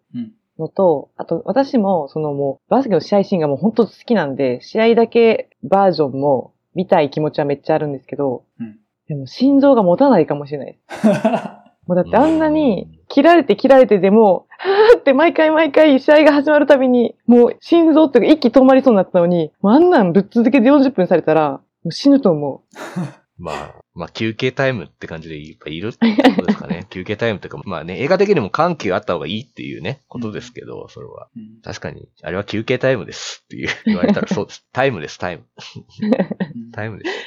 のと、あと私も、そのもう、バスケの試合シーンがもう本当好きなんで、試合だけバージョンも見たい気持ちはめっちゃあるんですけど、うん、でも心臓が持たないかもしれないです。もうだってあんなに、切られて切られてでも、はーって毎回毎回試合が始まるたびに、もう心臓っていうか息止まりそうになったのに、あんなんぶっ続けて40分されたら、もう死ぬと思う。まあ、まあ休憩タイムって感じでいっぱいいるってことですかね。休憩タイムっていうか、まあね、映画的にも緩急あった方がいいっていうね、ことですけど、それは。確かに、あれは休憩タイムですっていう言われたらそうです。タイムです、タイム。タイムです。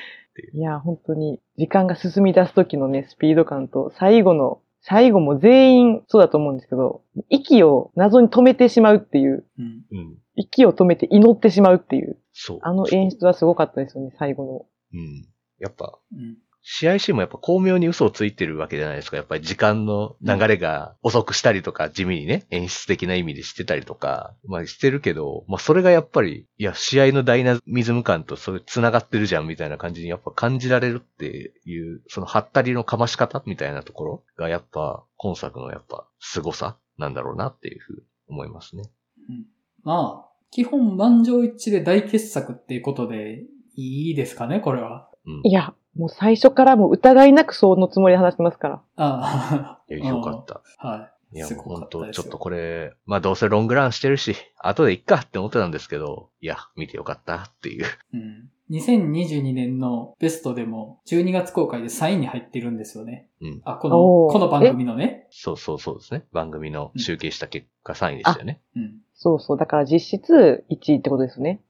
いや、本当に、時間が進み出す時のね、スピード感と、最後の最後も全員そうだと思うんですけど、息を謎に止めてしまうっていう。うん、息を止めて祈ってしまうっていう。そう。あの演出はすごかったですよね、最後の。うん。やっぱ、うん、試合シーンもやっぱ巧妙に嘘をついてるわけじゃないですか。やっぱり時間の流れが遅くしたりとか、地味にね、演出的な意味でしてたりとか、まあしてるけど、まあそれがやっぱり、いや、試合のダイナミズム感とそれ繋がってるじゃんみたいな感じにやっぱ感じられるっていう、そのハったりのかまし方みたいなところがやっぱ、今作のやっぱ凄さなんだろうなっていうふうに思いますね。うん、まあ、基本満場一致で大傑作っていうことでいいですかね、これは。うん、いや、もう最初からもう疑いなくそのつもりで話してますから。ああ。よかった。はい。いや、もう本当ちょっとこれ、まあどうせロングランしてるし、後でいっかって思ってたんですけど、いや、見てよかったっていう。うん。2022年のベストでも12月公開で3位に入ってるんですよね。うん。あ、この、この番組のね。そうそうそうですね。番組の集計した結果3位でしたよね。うん。そうそう。だから実質1位ってことですね。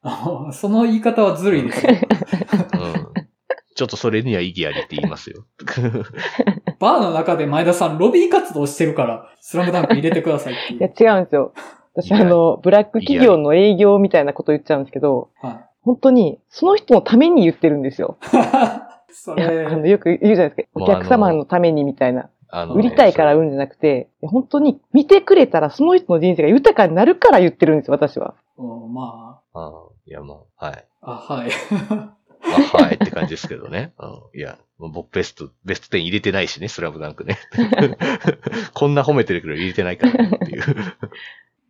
その言い方はずるいですよ。うん。ちょっとそれには意義ありって言いますよ。バーの中で前田さんロビー活動してるから、スラムダンク入れてくださいっていう。いや、違うんですよ。私あの、ブラック企業の営業みたいなこと言っちゃうんですけど、はい、本当に、その人のために言ってるんですよ。それあのよく言うじゃないですか。お客様のためにみたいな。あの、売りたいから売るんじゃなくて、本当に見てくれたらその人の人生が豊かになるから言ってるんですよ、私は。うん、まあ。ああ、いや、まあ、はい。あ、はい。あ、はいって感じですけどね。うん、いや、僕ベスト、ベスト10入れてないしね、スラムダンクね。こんな褒めてるけど入れてないからっていう。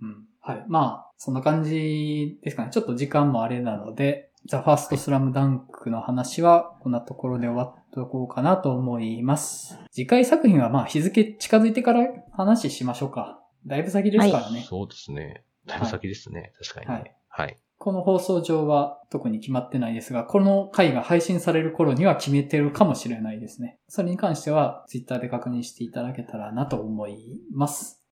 うん。はい。まあ、そんな感じですかね。ちょっと時間もあれなので、ザ・ファーストスラムダンクの話はこんなところで終わっとこうかなと思います。次回作品はまあ日付近づいてから話しましょうか。だいぶ先ですからね。はい、そうですね。だいぶ先ですね。はい、確かに、ね、はい。はい。この放送上は特に決まってないですが、この回が配信される頃には決めてるかもしれないですね。それに関しては Twitter で確認していただけたらなと思います。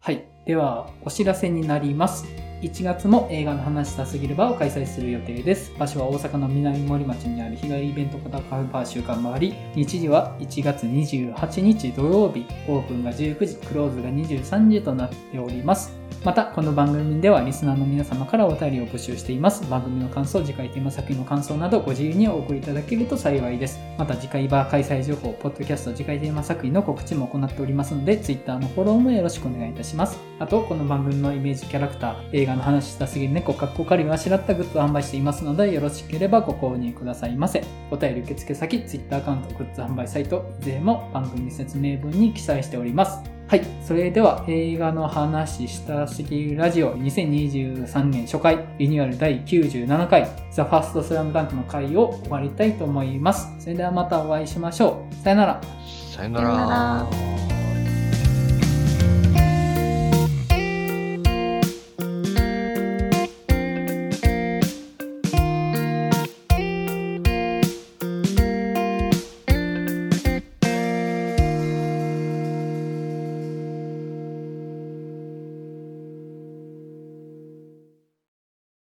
はい。では、お知らせになります。1月も映画の話したすぎる場を開催する予定です。場所は大阪の南森町にある日帰りイベント型カフェバー週間回り、日時は1月28日土曜日、オープンが19時、クローズが23時となっております。また、この番組ではリスナーの皆様からお便りを募集しています。番組の感想、次回テーマ作品の感想などご自由にお送りいただけると幸いです。また、次回バー開催情報、ポッドキャスト次回テーマ作品の告知も行っておりますので、Twitter のフォローもよろしくお願いいたします。あと、この番組のイメージキャラクター、画の話したすぎる猫、かっこかりはしらったグッズを販売していますので、よろしければご購入くださいませ。お便り受付先、Twitter アカウント、グッズ販売サイト、いずれも番組説明文に記載しております。はい。それでは映画の話したすぎるラジオ2023年初回リニューアル第97回ザ・ファーストスラムダンクの回を終わりたいと思います。それではまたお会いしましょう。さよなら。さよなら。